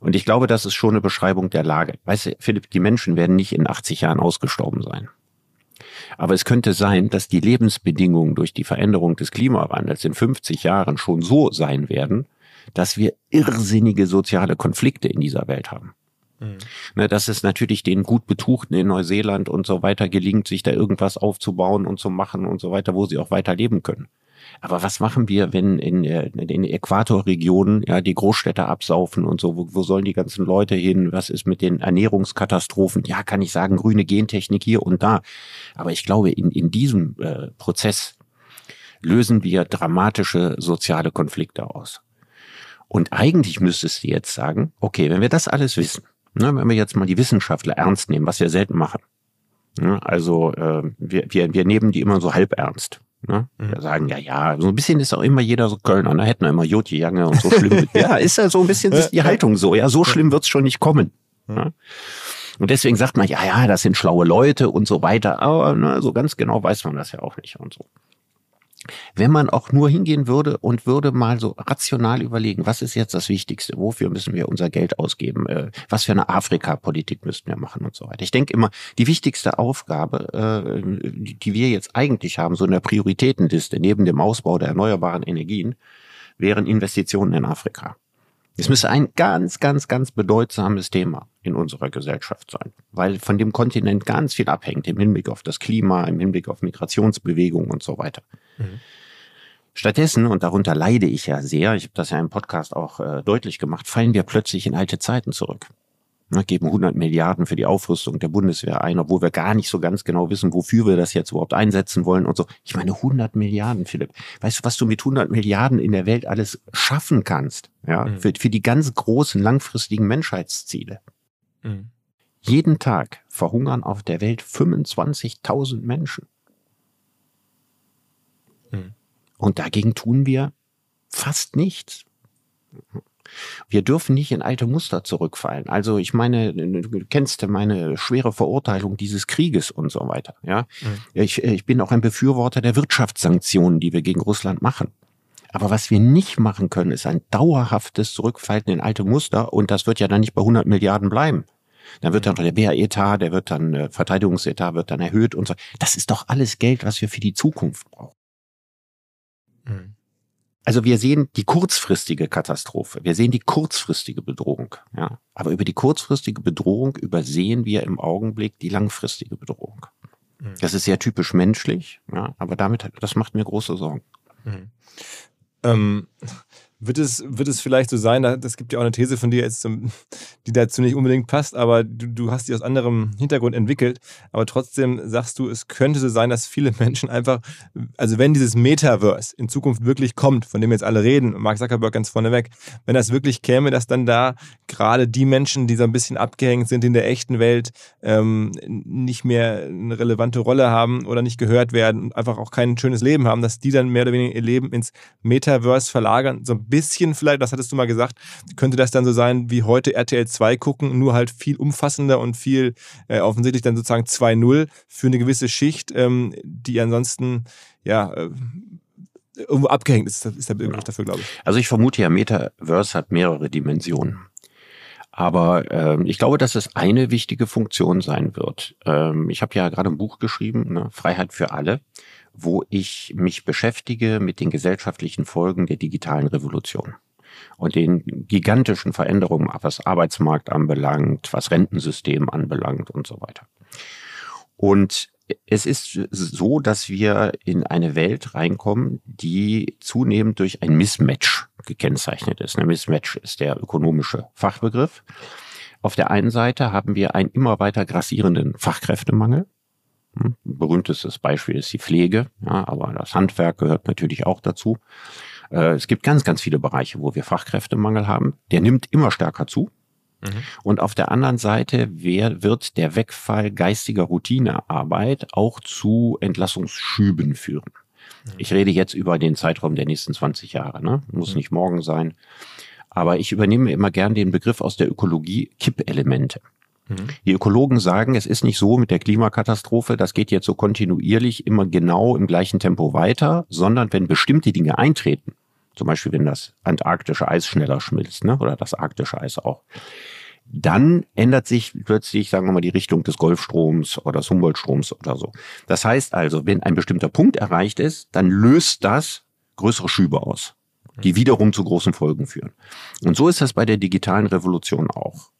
S2: Und ich glaube, das ist schon eine Beschreibung der Lage. Weißt du, Philipp, die Menschen werden nicht in 80 Jahren ausgestorben sein. Aber es könnte sein, dass die Lebensbedingungen durch die Veränderung des Klimawandels in 50 Jahren schon so sein werden, dass wir irrsinnige soziale Konflikte in dieser Welt haben. Mhm. Ne, dass es natürlich den gut Betuchten in Neuseeland und so weiter gelingt, sich da irgendwas aufzubauen und zu machen und so weiter, wo sie auch weiter leben können. Aber was machen wir, wenn in, äh, den Äquatorregionen ja die Großstädte absaufen und so? Wo, wo sollen die ganzen Leute hin? Was ist mit den Ernährungskatastrophen? Ja, kann ich sagen, grüne Gentechnik hier und da. Aber ich glaube, in, in diesem äh, Prozess lösen wir dramatische soziale Konflikte aus. Und eigentlich müsstest du jetzt sagen, okay, wenn wir das alles wissen, ne, wenn wir jetzt mal die Wissenschaftler ernst nehmen, was wir selten machen. Ne, also äh, wir, wir, wir nehmen die immer so halb ernst. Ne? Mhm. Wir sagen, ja, ja, so ein bisschen ist auch immer jeder so Kölner, ne? hätten wir immer Joti Jange und so schlimm. ja, ist ja so ein bisschen ist die Haltung so. Ja, so schlimm wird's schon nicht kommen. Ne? Und deswegen sagt man, ja, ja, das sind schlaue Leute und so weiter. Aber ne, so ganz genau weiß man das ja auch nicht und so. Wenn man auch nur hingehen würde und würde mal so rational überlegen, was ist jetzt das Wichtigste? Wofür müssen wir unser Geld ausgeben? Äh, was für eine Afrika-Politik müssten wir machen und so weiter? Ich denke immer, die wichtigste Aufgabe, äh, die wir jetzt eigentlich haben, so in der Prioritätenliste neben dem Ausbau der erneuerbaren Energien, wären Investitionen in Afrika. Es müsste ein ganz, ganz, ganz bedeutsames Thema in unserer Gesellschaft sein, weil von dem Kontinent ganz viel abhängt im Hinblick auf das Klima, im Hinblick auf Migrationsbewegungen und so weiter. Mhm. Stattdessen, und darunter leide ich ja sehr, ich habe das ja im Podcast auch äh, deutlich gemacht, fallen wir plötzlich in alte Zeiten zurück. Wir geben 100 Milliarden für die Aufrüstung der Bundeswehr ein, obwohl wir gar nicht so ganz genau wissen, wofür wir das jetzt überhaupt einsetzen wollen und so. Ich meine 100 Milliarden, Philipp. Weißt du, was du mit 100 Milliarden in der Welt alles schaffen kannst? Ja, mhm. für, für die ganz großen langfristigen Menschheitsziele. Mhm. Jeden Tag verhungern auf der Welt 25.000 Menschen. Mhm. Und dagegen tun wir fast nichts. Wir dürfen nicht in alte Muster zurückfallen. Also ich meine, du kennst meine schwere Verurteilung dieses Krieges und so weiter. Ja, mhm. ich, ich bin auch ein Befürworter der Wirtschaftssanktionen, die wir gegen Russland machen. Aber was wir nicht machen können, ist ein dauerhaftes Zurückfallen in alte Muster und das wird ja dann nicht bei 100 Milliarden bleiben. Dann wird dann der BA-Etat, der wird dann äh, Verteidigungsetat wird dann erhöht und so. Das ist doch alles Geld, was wir für die Zukunft brauchen. Mhm. Also wir sehen die kurzfristige Katastrophe, wir sehen die kurzfristige Bedrohung, ja. Aber über die kurzfristige Bedrohung übersehen wir im Augenblick die langfristige Bedrohung. Mhm. Das ist sehr typisch menschlich, ja, aber damit, das macht mir große Sorgen. Mhm.
S1: Ähm, wird es, wird es vielleicht so sein, das gibt ja auch eine These von dir jetzt, die dazu nicht unbedingt passt, aber du, du hast die aus anderem Hintergrund entwickelt. Aber trotzdem sagst du, es könnte so sein, dass viele Menschen einfach, also wenn dieses Metaverse in Zukunft wirklich kommt, von dem jetzt alle reden, Mark Zuckerberg ganz vorneweg, wenn das wirklich käme, dass dann da gerade die Menschen, die so ein bisschen abgehängt sind in der echten Welt, ähm, nicht mehr eine relevante Rolle haben oder nicht gehört werden und einfach auch kein schönes Leben haben, dass die dann mehr oder weniger ihr Leben ins Metaverse verlagern, so bisschen vielleicht, das hattest du mal gesagt, könnte das dann so sein wie heute RTL 2 gucken, nur halt viel umfassender und viel äh, offensichtlich dann sozusagen 2-0 für eine gewisse Schicht, ähm, die ansonsten ja äh, irgendwo abgehängt ist, ist der Begriff dafür, glaube ich.
S2: Also ich vermute ja, Metaverse hat mehrere Dimensionen. Aber ähm, ich glaube, dass es eine wichtige Funktion sein wird. Ähm, ich habe ja gerade ein Buch geschrieben, ne, Freiheit für alle wo ich mich beschäftige mit den gesellschaftlichen Folgen der digitalen Revolution und den gigantischen Veränderungen, was Arbeitsmarkt anbelangt, was Rentensystem anbelangt und so weiter. Und es ist so, dass wir in eine Welt reinkommen, die zunehmend durch ein Mismatch gekennzeichnet ist. Ein Mismatch ist der ökonomische Fachbegriff. Auf der einen Seite haben wir einen immer weiter grassierenden Fachkräftemangel. Hm? Berühmtestes Beispiel ist die Pflege, ja, aber das Handwerk gehört natürlich auch dazu. Äh, es gibt ganz, ganz viele Bereiche, wo wir Fachkräftemangel haben. Der nimmt immer stärker zu. Mhm. Und auf der anderen Seite wer, wird der Wegfall geistiger Routinearbeit auch zu Entlassungsschüben führen. Mhm. Ich rede jetzt über den Zeitraum der nächsten 20 Jahre. Ne? Muss mhm. nicht morgen sein. Aber ich übernehme immer gern den Begriff aus der Ökologie Kippelemente. Mhm. Die Ökologen sagen, es ist nicht so mit der Klimakatastrophe, das geht jetzt so kontinuierlich immer genau im gleichen Tempo weiter, sondern wenn bestimmte Dinge eintreten, zum Beispiel wenn das antarktische Eis schneller schmilzt, ne, oder das arktische Eis auch, dann ändert sich plötzlich, sagen wir mal, die Richtung des Golfstroms oder des Humboldtstroms oder so. Das heißt also, wenn ein bestimmter Punkt erreicht ist, dann löst das größere Schübe aus, die wiederum zu großen Folgen führen. Und so ist das bei der digitalen Revolution auch.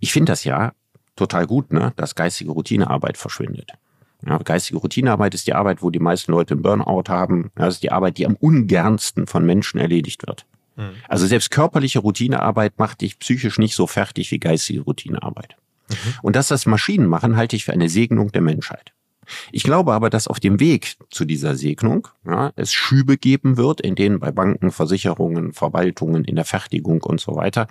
S2: Ich finde das ja total gut, ne, dass geistige Routinearbeit verschwindet. Ja, geistige Routinearbeit ist die Arbeit, wo die meisten Leute einen Burnout haben. Das ist die Arbeit, die am ungernsten von Menschen erledigt wird. Mhm. Also selbst körperliche Routinearbeit macht dich psychisch nicht so fertig wie geistige Routinearbeit. Mhm. Und dass das Maschinen machen, halte ich für eine Segnung der Menschheit. Ich glaube aber, dass auf dem Weg zu dieser Segnung ja, es Schübe geben wird, in denen bei Banken, Versicherungen, Verwaltungen, in der Fertigung und so weiter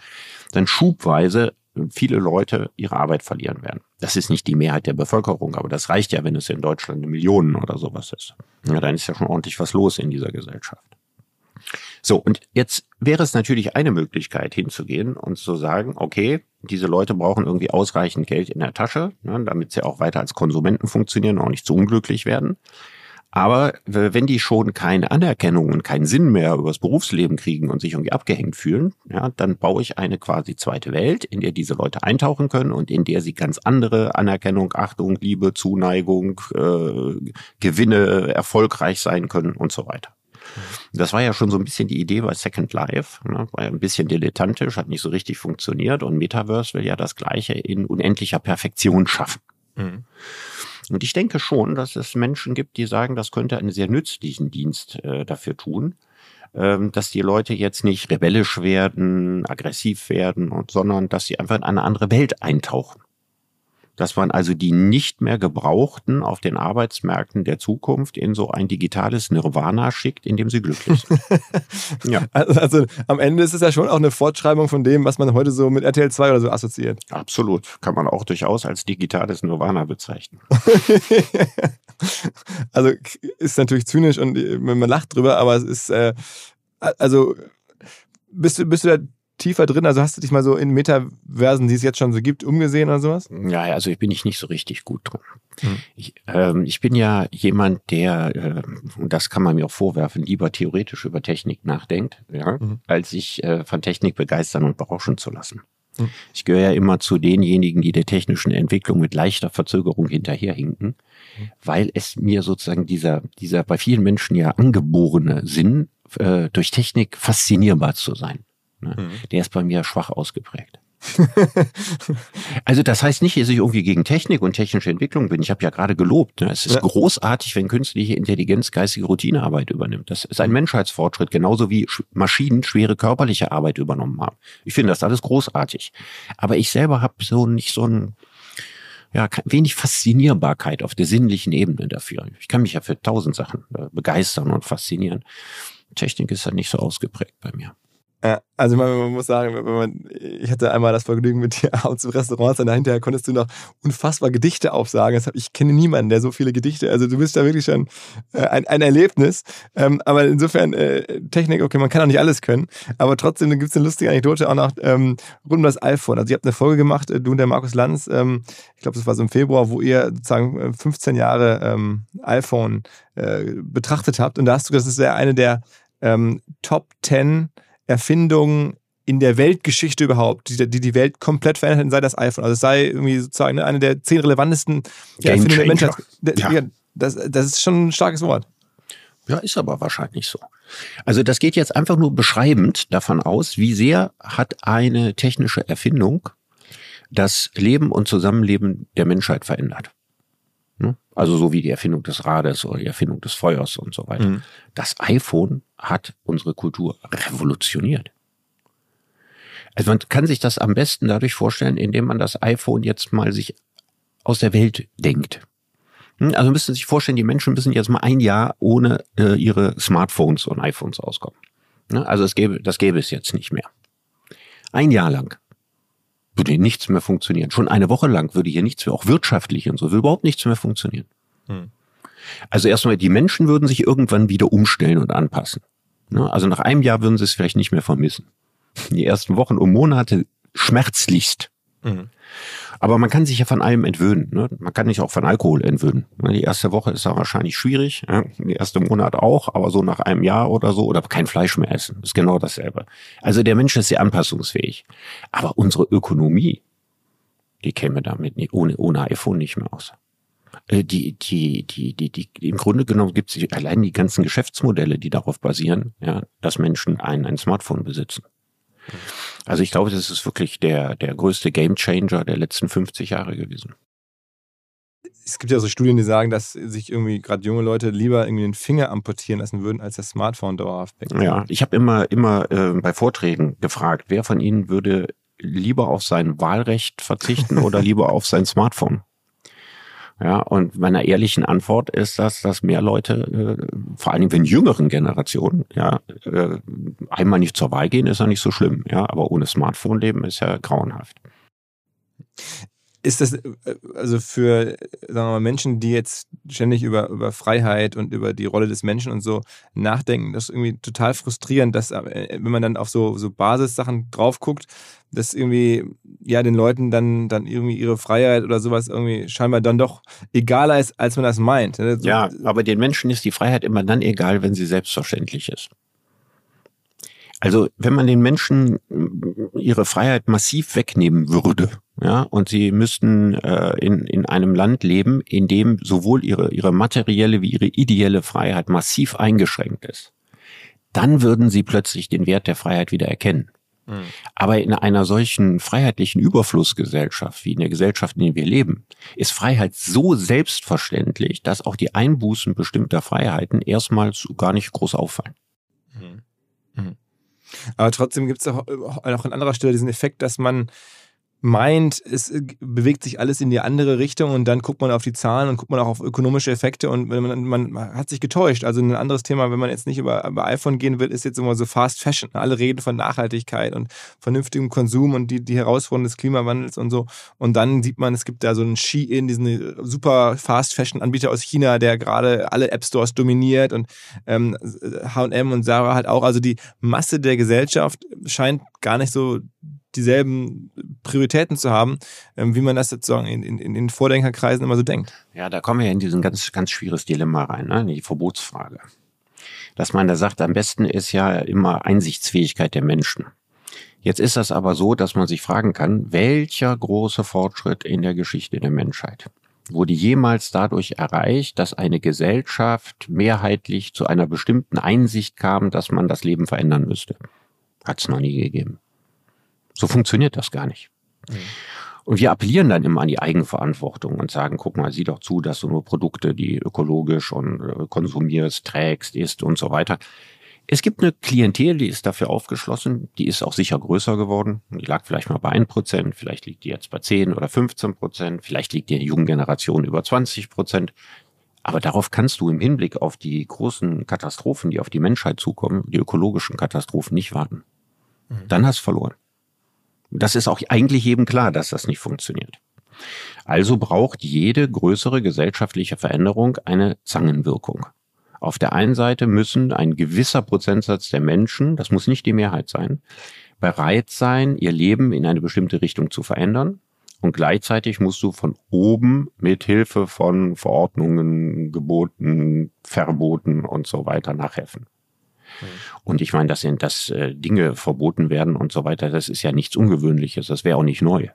S2: dann schubweise viele Leute ihre Arbeit verlieren werden. Das ist nicht die Mehrheit der Bevölkerung, aber das reicht ja, wenn es in Deutschland eine oder sowas ist. Ja, dann ist ja schon ordentlich was los in dieser Gesellschaft. So, und jetzt wäre es natürlich eine Möglichkeit hinzugehen und zu sagen, okay, diese Leute brauchen irgendwie ausreichend Geld in der Tasche, ne, damit sie auch weiter als Konsumenten funktionieren und auch nicht zu unglücklich werden. Aber wenn die schon keine Anerkennung und keinen Sinn mehr übers Berufsleben kriegen und sich irgendwie abgehängt fühlen, ja, dann baue ich eine quasi zweite Welt, in der diese Leute eintauchen können und in der sie ganz andere Anerkennung, Achtung, Liebe, Zuneigung, äh, Gewinne, erfolgreich sein können und so weiter. Das war ja schon so ein bisschen die Idee bei Second Life, ne? war ja ein bisschen dilettantisch, hat nicht so richtig funktioniert und Metaverse will ja das Gleiche in unendlicher Perfektion schaffen. Mhm. Und ich denke schon, dass es Menschen gibt, die sagen, das könnte einen sehr nützlichen Dienst äh, dafür tun, ähm, dass die Leute jetzt nicht rebellisch werden, aggressiv werden, und, sondern dass sie einfach in eine andere Welt eintauchen dass man also die nicht mehr gebrauchten auf den Arbeitsmärkten der Zukunft in so ein digitales Nirvana schickt, in dem sie glücklich sind.
S1: ja. Also, also, am Ende ist es ja schon auch eine Fortschreibung von dem, was man heute so mit RTL 2 oder so assoziiert.
S2: Absolut. Kann man auch durchaus als digitales Nirvana bezeichnen.
S1: also ist natürlich zynisch und äh, man lacht drüber, aber es ist, äh, also bist du, bist du da tiefer drin? Also hast du dich mal so in Metaversen, die es jetzt schon so gibt, umgesehen oder sowas?
S2: Ja, also ich bin ich nicht so richtig gut drin. Hm. Ich, ähm, ich bin ja jemand, der, äh, und das kann man mir auch vorwerfen, lieber theoretisch über Technik nachdenkt, ja, mhm. als sich äh, von Technik begeistern und berauschen zu lassen. Mhm. Ich gehöre ja immer zu denjenigen, die der technischen Entwicklung mit leichter Verzögerung hinterherhinken, mhm. weil es mir sozusagen dieser, dieser bei vielen Menschen ja angeborene Sinn, äh, durch Technik faszinierbar zu sein. Ne? Mhm. Der ist bei mir schwach ausgeprägt. also das heißt nicht, dass ich irgendwie gegen Technik und technische Entwicklung bin. Ich habe ja gerade gelobt. Ne? Es ist ja. großartig, wenn künstliche Intelligenz geistige Routinearbeit übernimmt. Das ist ein mhm. Menschheitsfortschritt, genauso wie Maschinen schwere körperliche Arbeit übernommen haben. Ich finde das alles großartig. Aber ich selber habe so nicht so ein ja, wenig Faszinierbarkeit auf der sinnlichen Ebene dafür. Ich kann mich ja für tausend Sachen äh, begeistern und faszinieren. Technik ist halt nicht so ausgeprägt bei mir.
S1: Ja, also man, man, muss sagen, man, ich hatte einmal das Vergnügen mit dir abends im Restaurant sein, dahinter konntest du noch unfassbar Gedichte aufsagen. Hab, ich kenne niemanden, der so viele Gedichte, also du bist da wirklich schon äh, ein, ein Erlebnis. Ähm, aber insofern, äh, Technik, okay, man kann auch nicht alles können, aber trotzdem gibt es eine lustige Anekdote auch noch ähm, rund um das iPhone. Also ihr habt eine Folge gemacht, äh, du und der Markus Lanz, ähm, ich glaube, das war so im Februar, wo ihr sozusagen 15 äh, Jahre ähm, iPhone äh, betrachtet habt und da hast du, das ist ja eine der ähm, Top 10 Erfindung in der Weltgeschichte überhaupt, die die, die Welt komplett verändert hätten, sei das iPhone. Also es sei irgendwie sozusagen eine der zehn relevantesten Erfindungen der Menschheit. Ja. Das, das ist schon ein starkes Wort.
S2: Ja, ist aber wahrscheinlich so. Also das geht jetzt einfach nur beschreibend davon aus, wie sehr hat eine technische Erfindung das Leben und Zusammenleben der Menschheit verändert. Ne? Also so wie die Erfindung des Rades oder die Erfindung des Feuers und so weiter. Mhm. Das iPhone hat unsere Kultur revolutioniert. Also man kann sich das am besten dadurch vorstellen, indem man das iPhone jetzt mal sich aus der Welt denkt. Hm? Also müssen Sie sich vorstellen, die Menschen müssen jetzt mal ein Jahr ohne äh, ihre Smartphones und iPhones auskommen. Ne? Also es gäbe, das gäbe es jetzt nicht mehr. Ein Jahr lang würde nichts mehr funktionieren. Schon eine Woche lang würde hier nichts mehr, auch wirtschaftlich und so, würde überhaupt nichts mehr funktionieren. Hm. Also erstmal, die Menschen würden sich irgendwann wieder umstellen und anpassen. Ne? Also nach einem Jahr würden sie es vielleicht nicht mehr vermissen. Die ersten Wochen und Monate schmerzlichst. Mhm. Aber man kann sich ja von allem entwöhnen. Ne? Man kann sich auch von Alkohol entwöhnen. Die erste Woche ist ja wahrscheinlich schwierig, ja? die erste Monat auch, aber so nach einem Jahr oder so, oder kein Fleisch mehr essen, ist genau dasselbe. Also der Mensch ist sehr anpassungsfähig. Aber unsere Ökonomie, die käme damit nicht, ohne, ohne iPhone nicht mehr aus. Äh, die, die, die, die, die, im Grunde genommen gibt es allein die ganzen Geschäftsmodelle, die darauf basieren, ja, dass Menschen ein, ein Smartphone besitzen. Also ich glaube, das ist wirklich der, der größte Gamechanger der letzten 50 Jahre gewesen.
S1: Es gibt ja so Studien, die sagen, dass sich irgendwie gerade junge Leute lieber irgendwie den Finger amputieren lassen würden, als das Smartphone dauerhaft
S2: weg. Ja, ich habe immer, immer äh, bei Vorträgen gefragt, wer von Ihnen würde lieber auf sein Wahlrecht verzichten oder lieber auf sein Smartphone? Ja, und meiner ehrlichen Antwort ist das, dass mehr Leute, äh, vor allem in jüngeren Generationen, ja, äh, einmal nicht zur Wahl gehen, ist ja nicht so schlimm, ja, aber ohne Smartphone leben ist ja grauenhaft.
S1: Ist das äh, also für sagen wir mal, Menschen, die jetzt ständig über, über Freiheit und über die Rolle des Menschen und so nachdenken, das ist irgendwie total frustrierend, dass äh, wenn man dann auf so, so Basissachen drauf guckt, dass irgendwie ja den Leuten dann, dann irgendwie ihre Freiheit oder sowas irgendwie scheinbar dann doch egaler ist, als man das meint.
S2: Ne? Ja, aber den Menschen ist die Freiheit immer dann egal, wenn sie selbstverständlich ist. Also wenn man den Menschen ihre Freiheit massiv wegnehmen würde, ja, und sie müssten äh, in, in einem Land leben, in dem sowohl ihre, ihre materielle wie ihre ideelle Freiheit massiv eingeschränkt ist, dann würden sie plötzlich den Wert der Freiheit wieder erkennen. Mhm. Aber in einer solchen freiheitlichen Überflussgesellschaft, wie in der Gesellschaft, in der wir leben, ist Freiheit so selbstverständlich, dass auch die Einbußen bestimmter Freiheiten erstmals gar nicht groß auffallen. Mhm.
S1: Mhm. Aber trotzdem gibt es auch, auch an anderer Stelle diesen Effekt, dass man meint, es äh, bewegt sich alles in die andere Richtung und dann guckt man auf die Zahlen und guckt man auch auf ökonomische Effekte und man, man hat sich getäuscht. Also ein anderes Thema, wenn man jetzt nicht über, über iPhone gehen will, ist jetzt immer so Fast Fashion. Alle reden von Nachhaltigkeit und vernünftigem Konsum und die, die Herausforderungen des Klimawandels und so. Und dann sieht man, es gibt da so einen Shein, diesen super Fast Fashion Anbieter aus China, der gerade alle App Stores dominiert und ähm, H&M und Sarah halt auch. Also die Masse der Gesellschaft scheint gar nicht so dieselben Prioritäten zu haben, ähm, wie man das sozusagen in, in, in den Vordenkerkreisen immer so denkt.
S2: Ja, da kommen wir in diesen ganz, ganz schwieriges Dilemma rein, ne? die Verbotsfrage. Dass man da sagt, am besten ist ja immer Einsichtsfähigkeit der Menschen. Jetzt ist das aber so, dass man sich fragen kann, welcher große Fortschritt in der Geschichte der Menschheit wurde jemals dadurch erreicht, dass eine Gesellschaft mehrheitlich zu einer bestimmten Einsicht kam, dass man das Leben verändern müsste. Hat es noch nie gegeben. So funktioniert das gar nicht. Mhm. Und wir appellieren dann immer an die Eigenverantwortung und sagen, guck mal, sieh doch zu, dass du nur Produkte, die ökologisch und äh, konsumierst, trägst, isst und so weiter. Es gibt eine Klientel, die ist dafür aufgeschlossen, die ist auch sicher größer geworden. Die lag vielleicht mal bei 1 Prozent, vielleicht liegt die jetzt bei 10 oder 15 Prozent, vielleicht liegt die in der jungen Generation über 20 Prozent. Aber darauf kannst du im Hinblick auf die großen Katastrophen, die auf die Menschheit zukommen, die ökologischen Katastrophen nicht warten. Mhm. Dann hast du verloren. Das ist auch eigentlich jedem klar, dass das nicht funktioniert. Also braucht jede größere gesellschaftliche Veränderung eine Zangenwirkung. Auf der einen Seite müssen ein gewisser Prozentsatz der Menschen, das muss nicht die Mehrheit sein, bereit sein, ihr Leben in eine bestimmte Richtung zu verändern. Und gleichzeitig musst du von oben mit Hilfe von Verordnungen, Geboten, Verboten und so weiter nachhelfen. Mhm. Und ich meine, dass, sind, dass äh, Dinge verboten werden und so weiter, das ist ja nichts Ungewöhnliches, das wäre auch nicht neu.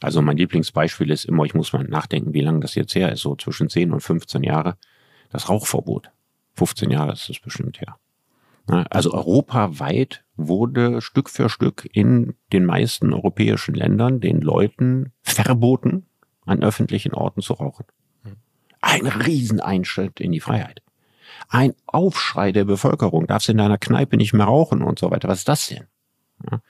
S2: Also mein Lieblingsbeispiel ist immer, ich muss mal nachdenken, wie lange das jetzt her ist, so zwischen 10 und 15 Jahre, das Rauchverbot. 15 Jahre ist das bestimmt her. Also europaweit wurde Stück für Stück in den meisten europäischen Ländern den Leuten verboten, an öffentlichen Orten zu rauchen. Mhm. Ein Rieseneinschnitt in die Freiheit ein Aufschrei der Bevölkerung. Darfst in deiner Kneipe nicht mehr rauchen und so weiter. Was ist das denn? Ja.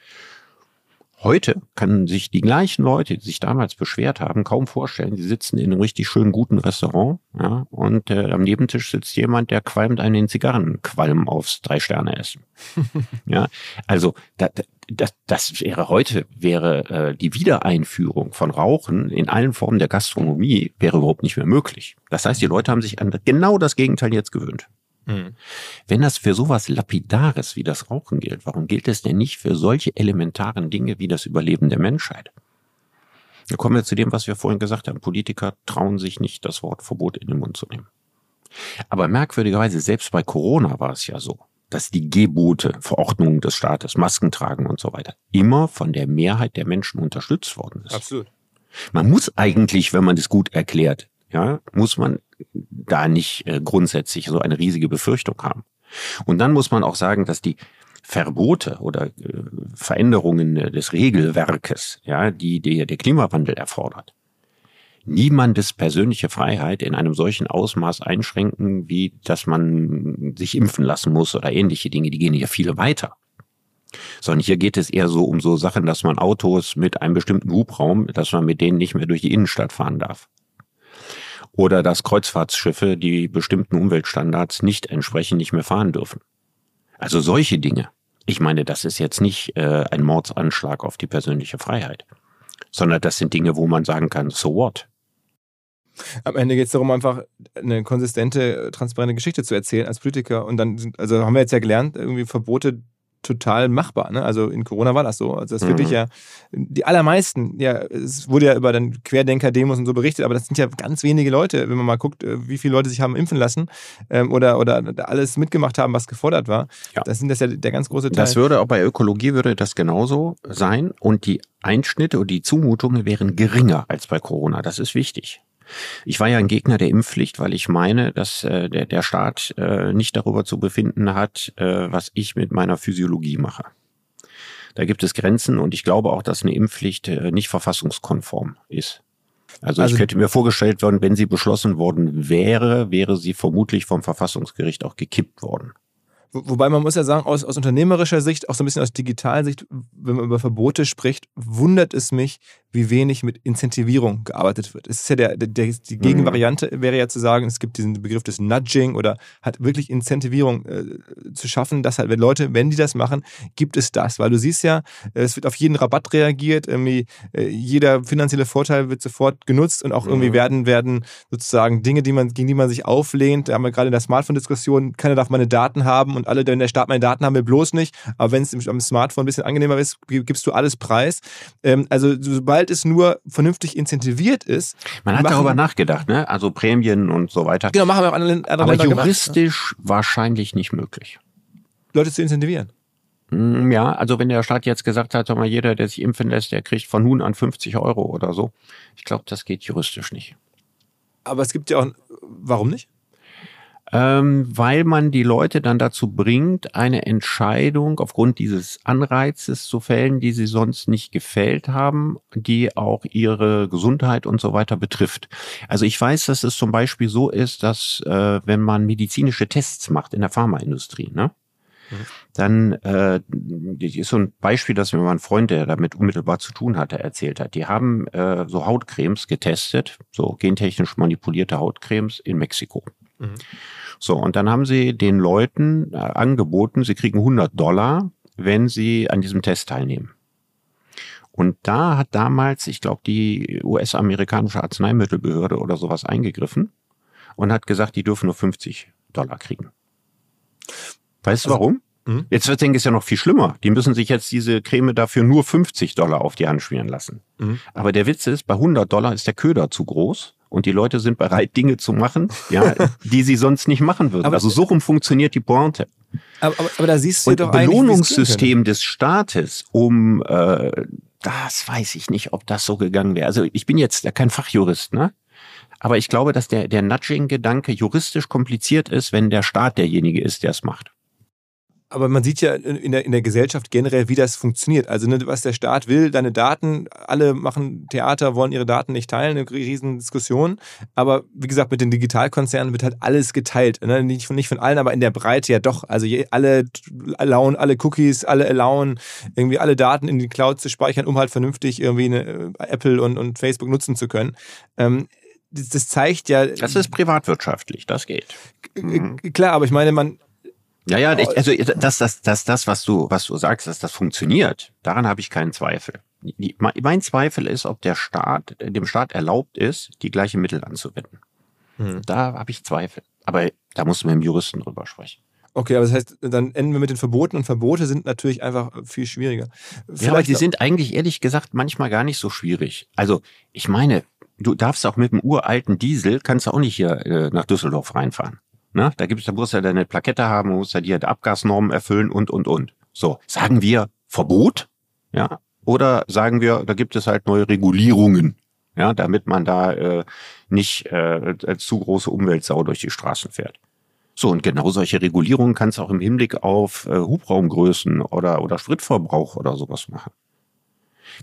S2: Heute können sich die gleichen Leute, die sich damals beschwert haben, kaum vorstellen. Die sitzen in einem richtig schönen guten Restaurant, ja, und äh, am Nebentisch sitzt jemand, der qualmt einen den Zigarrenqualm aufs Drei-Sterne-Essen. ja, also da, das, das wäre heute wäre äh, die Wiedereinführung von Rauchen in allen Formen der Gastronomie wäre überhaupt nicht mehr möglich. Das heißt, die Leute haben sich an genau das Gegenteil jetzt gewöhnt. Mhm. Wenn das für sowas Lapidares wie das Rauchen gilt, warum gilt es denn nicht für solche elementaren Dinge wie das Überleben der Menschheit? Da kommen wir zu dem, was wir vorhin gesagt haben. Politiker trauen sich nicht, das Wort Verbot in den Mund zu nehmen. Aber merkwürdigerweise, selbst bei Corona war es ja so, dass die Gebote, Verordnungen des Staates, Masken tragen und so weiter, immer von der Mehrheit der Menschen unterstützt worden ist.
S1: Absolut.
S2: Man muss eigentlich, wenn man das gut erklärt, ja, muss man da nicht äh, grundsätzlich so eine riesige Befürchtung haben. Und dann muss man auch sagen, dass die Verbote oder äh, Veränderungen des Regelwerkes, ja, die der, der Klimawandel erfordert, niemandes persönliche Freiheit in einem solchen Ausmaß einschränken, wie dass man sich impfen lassen muss oder ähnliche Dinge, die gehen ja viel weiter. Sondern hier geht es eher so um so Sachen, dass man Autos mit einem bestimmten Hubraum, dass man mit denen nicht mehr durch die Innenstadt fahren darf Oder dass Kreuzfahrtschiffe, die bestimmten Umweltstandards nicht entsprechen, nicht mehr fahren dürfen. Also solche Dinge. Ich meine, das ist jetzt nicht äh, ein Mordsanschlag auf die persönliche Freiheit, sondern das sind Dinge, wo man sagen kann, so what?
S1: Am Ende geht es darum, einfach eine konsistente, transparente Geschichte zu erzählen als Politiker. Und dann sind, also haben wir jetzt ja gelernt, irgendwie Verbote total machbar. Ne? Also in Corona war das so. Also das mhm. wirklich ja, die allermeisten, ja, es wurde ja über dann Querdenker-Demos und so berichtet, aber das sind ja ganz wenige Leute, wenn man mal guckt, äh, wie viele Leute sich haben impfen lassen ähm, oder, oder alles mitgemacht haben, was gefordert war. Ja. Das sind das ja der ganz große Teil.
S2: Das würde auch bei Ökologie würde das genauso sein und die Einschnitte und die Zumutungen wären geringer als bei Corona. Das ist wichtig. Ich war ja ein Gegner der Impfpflicht, weil ich meine, dass äh, der, der Staat äh, nicht darüber zu befinden hat, äh, was ich mit meiner Physiologie mache. Da gibt es Grenzen und ich glaube auch, dass eine Impfpflicht äh, nicht verfassungskonform ist. Also, also ich hätte mir vorgestellt worden, wenn sie beschlossen worden wäre, wäre sie vermutlich vom Verfassungsgericht auch gekippt worden.
S1: Wobei man muss ja sagen, aus, aus unternehmerischer Sicht, auch so ein bisschen aus digitaler Sicht, wenn man über Verbote spricht, wundert es mich, wie wenig mit Incentivierung gearbeitet wird. Es ist ja der, der, die Gegenvariante wäre ja zu sagen, es gibt diesen Begriff des Nudging oder hat wirklich Incentivierung äh, zu schaffen, dass halt, wenn Leute, wenn die das machen, gibt es das. Weil du siehst ja, es wird auf jeden Rabatt reagiert, irgendwie äh, jeder finanzielle Vorteil wird sofort genutzt und auch irgendwie mhm. werden, werden sozusagen Dinge, die man, gegen die man sich auflehnt, da haben wir gerade in der Smartphone-Diskussion, keiner darf meine Daten haben und alle, wenn der Staat meine Daten haben will, bloß nicht. Aber wenn es am Smartphone ein bisschen angenehmer ist, gibst du alles preis. Ähm, also sobald sobald es nur vernünftig incentiviert ist.
S2: Man hat darüber nachgedacht, ne? Also Prämien und so weiter.
S1: Genau, machen wir auch andere,
S2: andere Aber juristisch gemacht. wahrscheinlich nicht möglich.
S1: Leute zu incentivieren.
S2: Mm, ja, also wenn der Staat jetzt gesagt hat, mal, jeder, der sich impfen lässt, der kriegt von nun an 50 Euro oder so. Ich glaube, das geht juristisch nicht.
S1: Aber es gibt ja auch, warum nicht?
S2: Ähm, weil man die Leute dann dazu bringt, eine Entscheidung aufgrund dieses Anreizes zu fällen, die sie sonst nicht gefällt haben, die auch ihre Gesundheit und so weiter betrifft. Also ich weiß, dass es zum Beispiel so ist, dass äh, wenn man medizinische Tests macht in der Pharmaindustrie, ne? Mhm. Dann äh, ist so ein Beispiel, das mir mein Freund, der damit unmittelbar zu tun hatte, erzählt hat. Die haben äh, so Hautcremes getestet, so gentechnisch manipulierte Hautcremes in Mexiko. Mhm. So, und dann haben sie den Leuten äh, angeboten, sie kriegen 100 Dollar, wenn sie an diesem Test teilnehmen. Und da hat damals, ich glaube, die US-amerikanische Arzneimittelbehörde oder sowas eingegriffen und hat gesagt, die dürfen nur 50 Dollar kriegen. Weißt du also, warum? Mh? Jetzt wird denke ich, ist ja noch viel schlimmer. Die müssen sich jetzt diese Creme dafür nur 50 Dollar auf die Hand schmieren lassen. Mhm. Aber der Witz ist, bei 100 Dollar ist der Köder zu groß und die Leute sind bereit, Dinge zu machen, ja, die sie sonst nicht machen würden. Aber also so rum funktioniert die Pointe.
S1: Aber, aber, aber da siehst du
S2: und
S1: doch
S2: Belohnungssystem des Staates, um äh, das weiß ich nicht, ob das so gegangen wäre. Also ich bin jetzt kein Fachjurist, ne? Aber ich glaube, dass der, der Nudging-Gedanke juristisch kompliziert ist, wenn der Staat derjenige ist, der es macht
S1: aber man sieht ja in der, in der Gesellschaft generell, wie das funktioniert. Also ne, was der Staat will, deine Daten, alle machen Theater, wollen ihre Daten nicht teilen, eine riesen Diskussion. Aber wie gesagt, mit den Digitalkonzernen wird halt alles geteilt. Ne? Nicht, von, nicht von allen, aber in der Breite ja doch. Also je, alle allowen alle Cookies, alle allowen irgendwie alle Daten in die Cloud zu speichern, um halt vernünftig irgendwie eine äh, Apple und, und Facebook nutzen zu können. Ähm, das, das zeigt ja.
S2: Das ist privatwirtschaftlich, das geht.
S1: Klar, aber ich meine, man,
S2: ja, ja, ich, also dass das, das, das, was du, was du sagst, dass das funktioniert, daran habe ich keinen Zweifel. Mein Zweifel ist, ob der Staat, dem Staat erlaubt ist, die gleichen Mittel anzuwenden. Hm. Da habe ich Zweifel. Aber da muss man mit dem Juristen drüber sprechen.
S1: Okay, aber das heißt, dann enden wir mit den Verboten und Verbote sind natürlich einfach viel schwieriger.
S2: Vielleicht ja, aber die sind eigentlich ehrlich gesagt manchmal gar nicht so schwierig. Also, ich meine, du darfst auch mit dem uralten Diesel, kannst du auch nicht hier äh, nach Düsseldorf reinfahren. Ne? Da gibt's, da muss er ja deine Plakette haben, muss er die halt Abgasnormen erfüllen und, und, und. So. Sagen wir Verbot? Ja. Oder sagen wir, da gibt es halt neue Regulierungen? Ja, damit man da äh, nicht äh, zu große Umweltsau durch die Straßen fährt. So, und genau solche Regulierungen kannst du auch im Hinblick auf äh, Hubraumgrößen oder, oder Spritverbrauch oder sowas machen.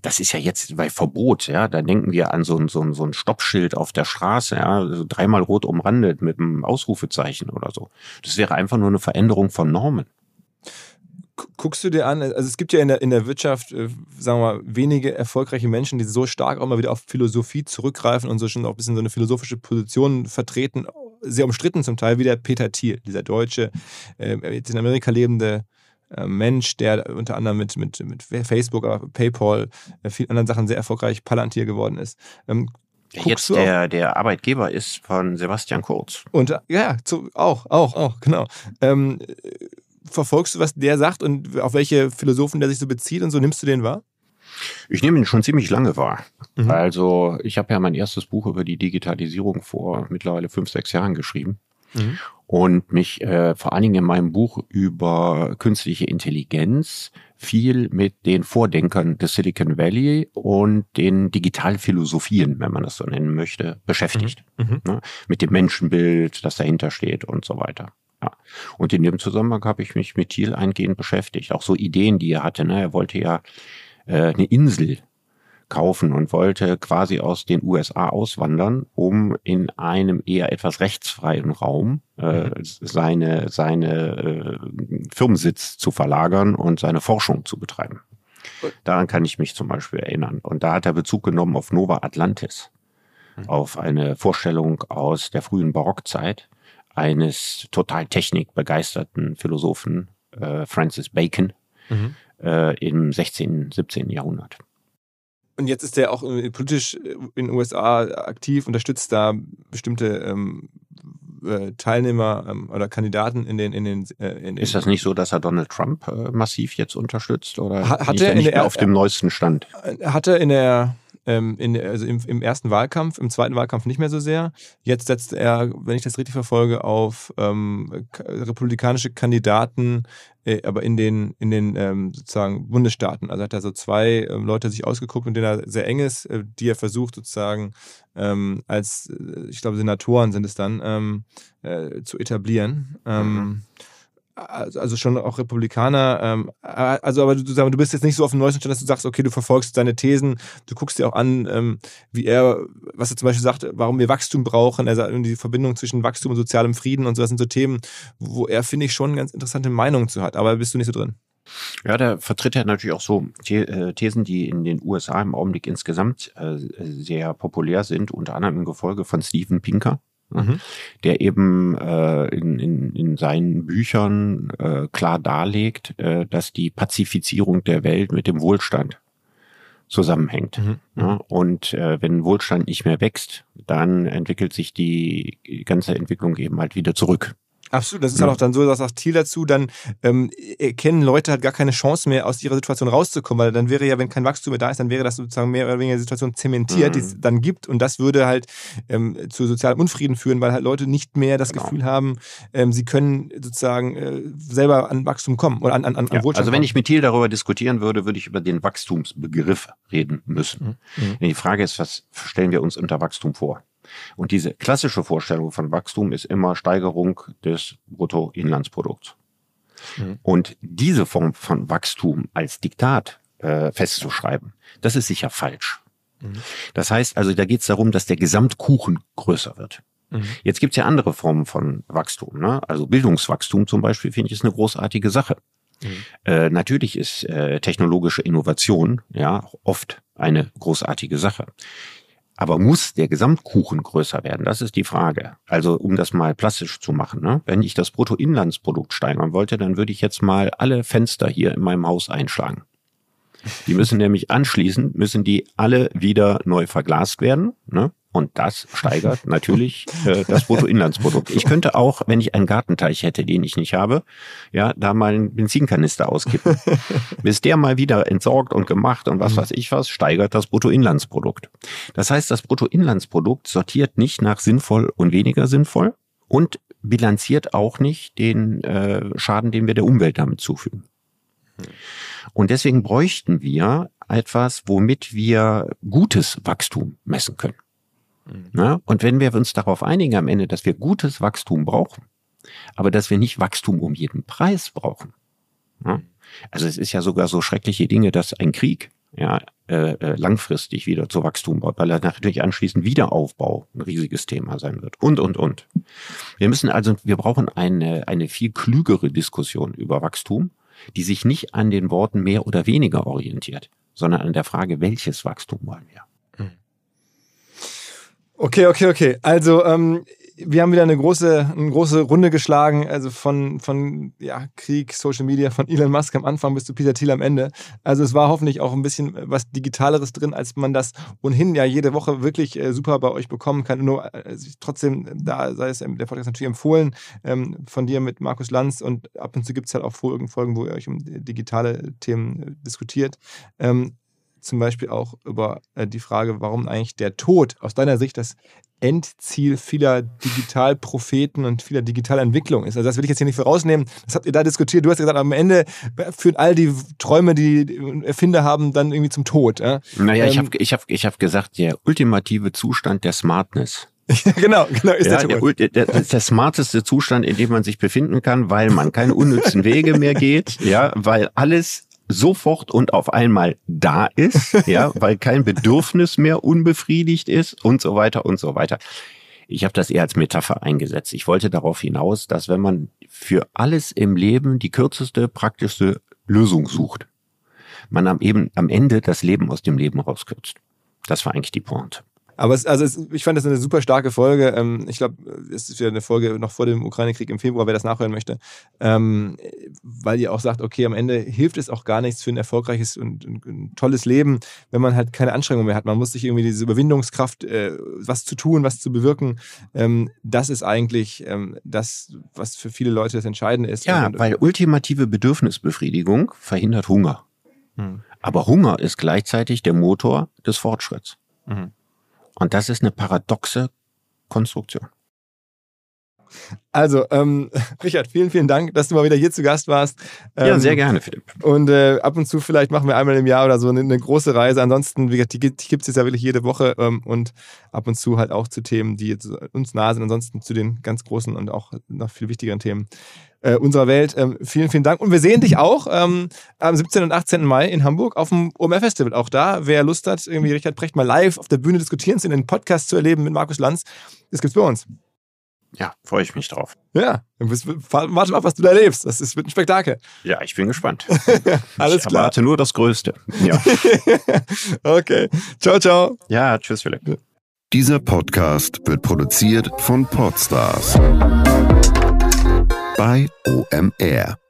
S2: Das ist ja jetzt bei Verbot, ja. Da denken wir an so ein, so ein, so ein Stoppschild auf der Straße, ja, so dreimal rot umrandet mit einem Ausrufezeichen oder so. Das wäre einfach nur eine Veränderung von Normen.
S1: guckst du dir an, also es gibt ja in der, in der Wirtschaft, äh, sagen wir mal, wenige erfolgreiche Menschen, die so stark auch mal wieder auf Philosophie zurückgreifen und so schon auch ein bisschen so eine philosophische Position vertreten, sehr umstritten zum Teil, wie der Peter Thiel, dieser deutsche, äh, jetzt in Amerika lebende Mensch, der unter anderem mit, mit, mit Facebook, aber PayPal, äh, vielen anderen Sachen sehr erfolgreich Palantir geworden ist. Ähm,
S2: Jetzt der, der Arbeitgeber ist von Sebastian Kurz.
S1: Und ja, zu, auch, auch, auch, genau. Ähm, verfolgst du, was der sagt und auf welche Philosophen der sich so bezieht und so nimmst du den wahr?
S2: Ich nehme ihn schon ziemlich lange wahr. Mhm. Also ich habe ja mein erstes Buch über die Digitalisierung vor mittlerweile fünf, sechs Jahren geschrieben. Mhm. Und mich äh, vor allen Dingen in meinem Buch über künstliche Intelligenz viel mit den Vordenkern des Silicon Valley und den Digitalphilosophien, wenn man das so nennen möchte, beschäftigt. Mhm. mhm. Ne? Mit dem Menschenbild, das dahinter steht und so weiter. Ja. Und in dem Zusammenhang habe ich mich mit Thiel eingehend beschäftigt. Auch so Ideen, die er hatte. Ne? Er wollte ja äh, eine Insel kaufen und wollte quasi aus den USA auswandern, um in einem eher etwas rechtsfreien Raum äh, mhm. seine, seine äh, Firmensitz zu verlagern und seine Forschung zu betreiben. Daran kann ich mich zum Beispiel erinnern. Und da hat er Bezug genommen auf Nova Atlantis, mhm. auf eine Vorstellung aus der frühen Barockzeit eines total technikbegeisterten Philosophen, äh, Francis Bacon, mhm. äh, im 16., 17. Jahrhundert.
S1: Und jetzt ist er auch politisch in den USA aktiv, unterstützt da bestimmte ähm, äh, Teilnehmer ähm, oder Kandidaten in den in den,
S2: äh, in den Ist das nicht so, dass er Donald Trump äh, massiv jetzt unterstützt oder
S1: hat, hat er, er
S2: nicht
S1: der,
S2: auf dem neuesten Stand?
S1: Hat er in der ähm, in, also im, im, ersten Wahlkampf, im zweiten Wahlkampf nicht mehr so sehr. Jetzt setzt er, wenn ich das richtig verfolge, auf ähm, republikanische Kandidaten, äh, aber in den, in den ähm, sozusagen Bundesstaaten. Also hat er so zwei ähm, Leute sich ausgeguckt, mit denen er sehr eng ist, äh, die er versucht sozusagen ähm, als, äh, ich glaube, Senatoren sind es dann, ähm, äh, zu etablieren. Mhm also, also schon auch Republikaner. Ähm, also, aber du, du bist jetzt nicht so auf dem neuesten Stand, dass du sagst, okay, du verfolgst seine Thesen, du guckst dir auch an, ähm, wie er, was er zum Beispiel sagt, warum wir Wachstum brauchen, er sagt die Verbindung zwischen Wachstum und sozialem Frieden und so, das sind so Themen, wo er, finde ich, schon ganz interessante Meinungen zu hat. Aber bist du nicht so drin?
S2: Ja, da vertritt er natürlich auch so äh, Thesen, die in den USA im Augenblick insgesamt äh, sehr populär sind, unter anderem im Gefolge von Steven Pinker mhm. der eben äh, in, in, in seinen Büchern äh, klar darlegt, äh, dass die Pazifizierung der Welt mit dem Wohlstand zusammenhängt. Mhm. Ja, und äh, wenn Wohlstand nicht mehr wächst, dann entwickelt sich die ganze Entwicklung eben halt wieder zurück.
S1: Absolut, das ist ja. halt auch dann so, dass sagt Thiel dazu, dann ähm, erkennen Leute halt gar keine Chance mehr, aus ihrer Situation rauszukommen, weil dann wäre ja, wenn kein Wachstum mehr da ist, dann wäre das sozusagen mehr oder weniger die Situation zementiert, mhm. die es dann gibt und das würde halt ähm, zu sozialem Unfrieden führen, weil halt Leute nicht mehr das genau. Gefühl haben, ähm, sie können sozusagen äh, selber an Wachstum kommen oder an, an, an
S2: ja,
S1: Wohlstand
S2: Also wenn ich mit Thiel darüber diskutieren würde, würde ich über den Wachstumsbegriff reden müssen. Mhm. mhm. Die Frage ist, was stellen wir uns unter Wachstum vor? Und diese klassische Vorstellung von Wachstum ist immer Steigerung des Bruttoinlandsprodukts. Mhm. Und diese Form von Wachstum als Diktat äh, festzuschreiben, das ist sicher falsch. Mhm. Das heißt also, da geht es darum, dass der Gesamtkuchen größer wird. Mhm. Jetzt gibt's ja andere Formen von Wachstum. Ne? Also Bildungswachstum zum Beispiel finde ich ist eine großartige Sache. Mhm. Äh, natürlich ist äh, technologische Innovation ja oft eine großartige Sache. Aber muss der Gesamtkuchen größer werden? Das ist die Frage. Also um das mal plastisch zu machen. Ne? Wenn ich das Bruttoinlandsprodukt steigern wollte, dann würde ich jetzt mal alle Fenster hier in meinem Haus einschlagen. Die müssen nämlich anschließend, müssen die alle wieder neu verglast werden. Ne? Und das steigert natürlich äh, das Bruttoinlandsprodukt. Ich könnte auch, wenn ich einen Gartenteich hätte, den ich nicht habe, ja, da mal einen Benzinkanister auskippen. Bis der mal wieder entsorgt und gemacht und was mhm. weiß ich was, steigert das Bruttoinlandsprodukt. Das heißt, das Bruttoinlandsprodukt sortiert nicht nach sinnvoll und weniger sinnvoll und bilanziert auch nicht den äh, Schaden, den wir der Umwelt damit zufügen. Und deswegen bräuchten wir etwas, womit wir gutes Wachstum messen können. Mhm. Und wenn wir uns darauf einigen am Ende, dass wir gutes Wachstum brauchen, aber dass wir nicht Wachstum um jeden Preis brauchen. Ja? Also es ist ja sogar so schreckliche Dinge, dass ein Krieg ja, äh, äh, langfristig wieder zu Wachstum baut, weil er natürlich anschließend Wiederaufbau ein riesiges Thema sein wird. Und, und, und. Wir müssen also, wir brauchen eine, eine viel klügere Diskussion über Wachstum, die sich nicht an den Worten mehr oder weniger orientiert, sondern an der Frage, welches Wachstum wollen wir.
S1: Okay, okay, okay. Also ähm, wir haben wieder eine große, eine große Runde geschlagen, also von, von ja, Krieg, Social Media, von Elon Musk am Anfang bis zu Peter Thiel am Ende. Also es war hoffentlich auch ein bisschen was Digitaleres drin, als man das ohnehin ja jede Woche wirklich äh, super bei euch bekommen kann. Nur äh, trotzdem, da sei es der Podcast natürlich empfohlen ähm, von dir mit Markus Lanz und ab und zu gibt es halt auch Folgen, wo ihr euch um digitale Themen äh, diskutiert. Ähm, zum Beispiel auch über äh, die Frage, warum eigentlich der Tod aus deiner Sicht das Endziel vieler Digitalpropheten und vieler Digitalentwicklung ist. Also das will ich jetzt hier nicht vorausnehmen. Das habt ihr da diskutiert. Du hast gesagt, am Ende führen all die Träume, die Erfinder haben, dann irgendwie zum Tod. Ja?
S2: Naja, ähm, ich habe ich hab, ich hab gesagt, der ultimative Zustand der Smartness.
S1: genau, genau,
S2: ist ja, der, der, der, das ist der smarteste Zustand, in dem man sich befinden kann, weil man keine unnützen Wege mehr geht, ja, weil alles sofort und auf einmal da ist, ja, weil kein Bedürfnis mehr unbefriedigt ist und so weiter und so weiter. Ich habe das eher als Metapher eingesetzt. Ich wollte darauf hinaus, dass wenn man für alles im Leben die kürzeste, praktischste Lösung sucht, man am, eben am Ende das Leben aus dem Leben rauskürzt. Das war eigentlich die Pointe.
S1: Aber es, also es, ich fand das eine super starke Folge. Ähm, ich glaube, es ist wieder eine Folge noch vor dem Ukraine-Krieg im Februar, wer das nachhören möchte. Ähm, weil ihr auch sagt, okay, am Ende hilft es auch gar nichts für ein erfolgreiches und, und ein tolles Leben, wenn man halt keine Anstrengung mehr hat. Man muss sich irgendwie diese Überwindungskraft, äh, was zu tun, was zu bewirken, ähm, das ist eigentlich ähm, das, was für viele Leute das Entscheidende ist.
S2: Ja,
S1: und,
S2: weil ultimative Bedürfnisbefriedigung verhindert Hunger. Hm. Aber Hunger ist gleichzeitig der Motor des Fortschritts. Mhm. Und das ist eine paradoxe Konstruktion.
S1: Also, ähm, Richard, vielen, vielen Dank, dass du mal wieder hier zu Gast warst.
S2: Ähm, ja, sehr gerne, Philipp.
S1: Und äh, ab und zu vielleicht machen wir einmal im Jahr oder so eine, eine große Reise. Ansonsten, wie gesagt, die, die gibt es jetzt ja wirklich jede Woche ähm, und ab und zu halt auch zu Themen, die jetzt uns nah sind. Ansonsten zu den ganz großen und auch noch viel wichtigeren Themen äh, unserer Welt. Ähm, vielen, vielen Dank. Und wir sehen dich auch ähm, am 17. und 18. Mai in Hamburg auf dem OMR Festival. Auch da, wer Lust hat, irgendwie Richard Brecht mal live auf der Bühne diskutieren zu, in den Podcast zu erleben mit Markus Lanz, das gibt's bei uns.
S2: Ja, freue ich mich drauf.
S1: Ja, warte mal was du da erlebst. Das ist, wird ein Spektakel.
S2: Ja, ich bin gespannt.
S1: Alles ich klar.
S2: erwarte nur das Größte. Ja.
S1: okay. Ciao, ciao.
S2: Ja, tschüss, Philipp.
S3: Dieser Podcast wird produziert von Podstars bei OMR.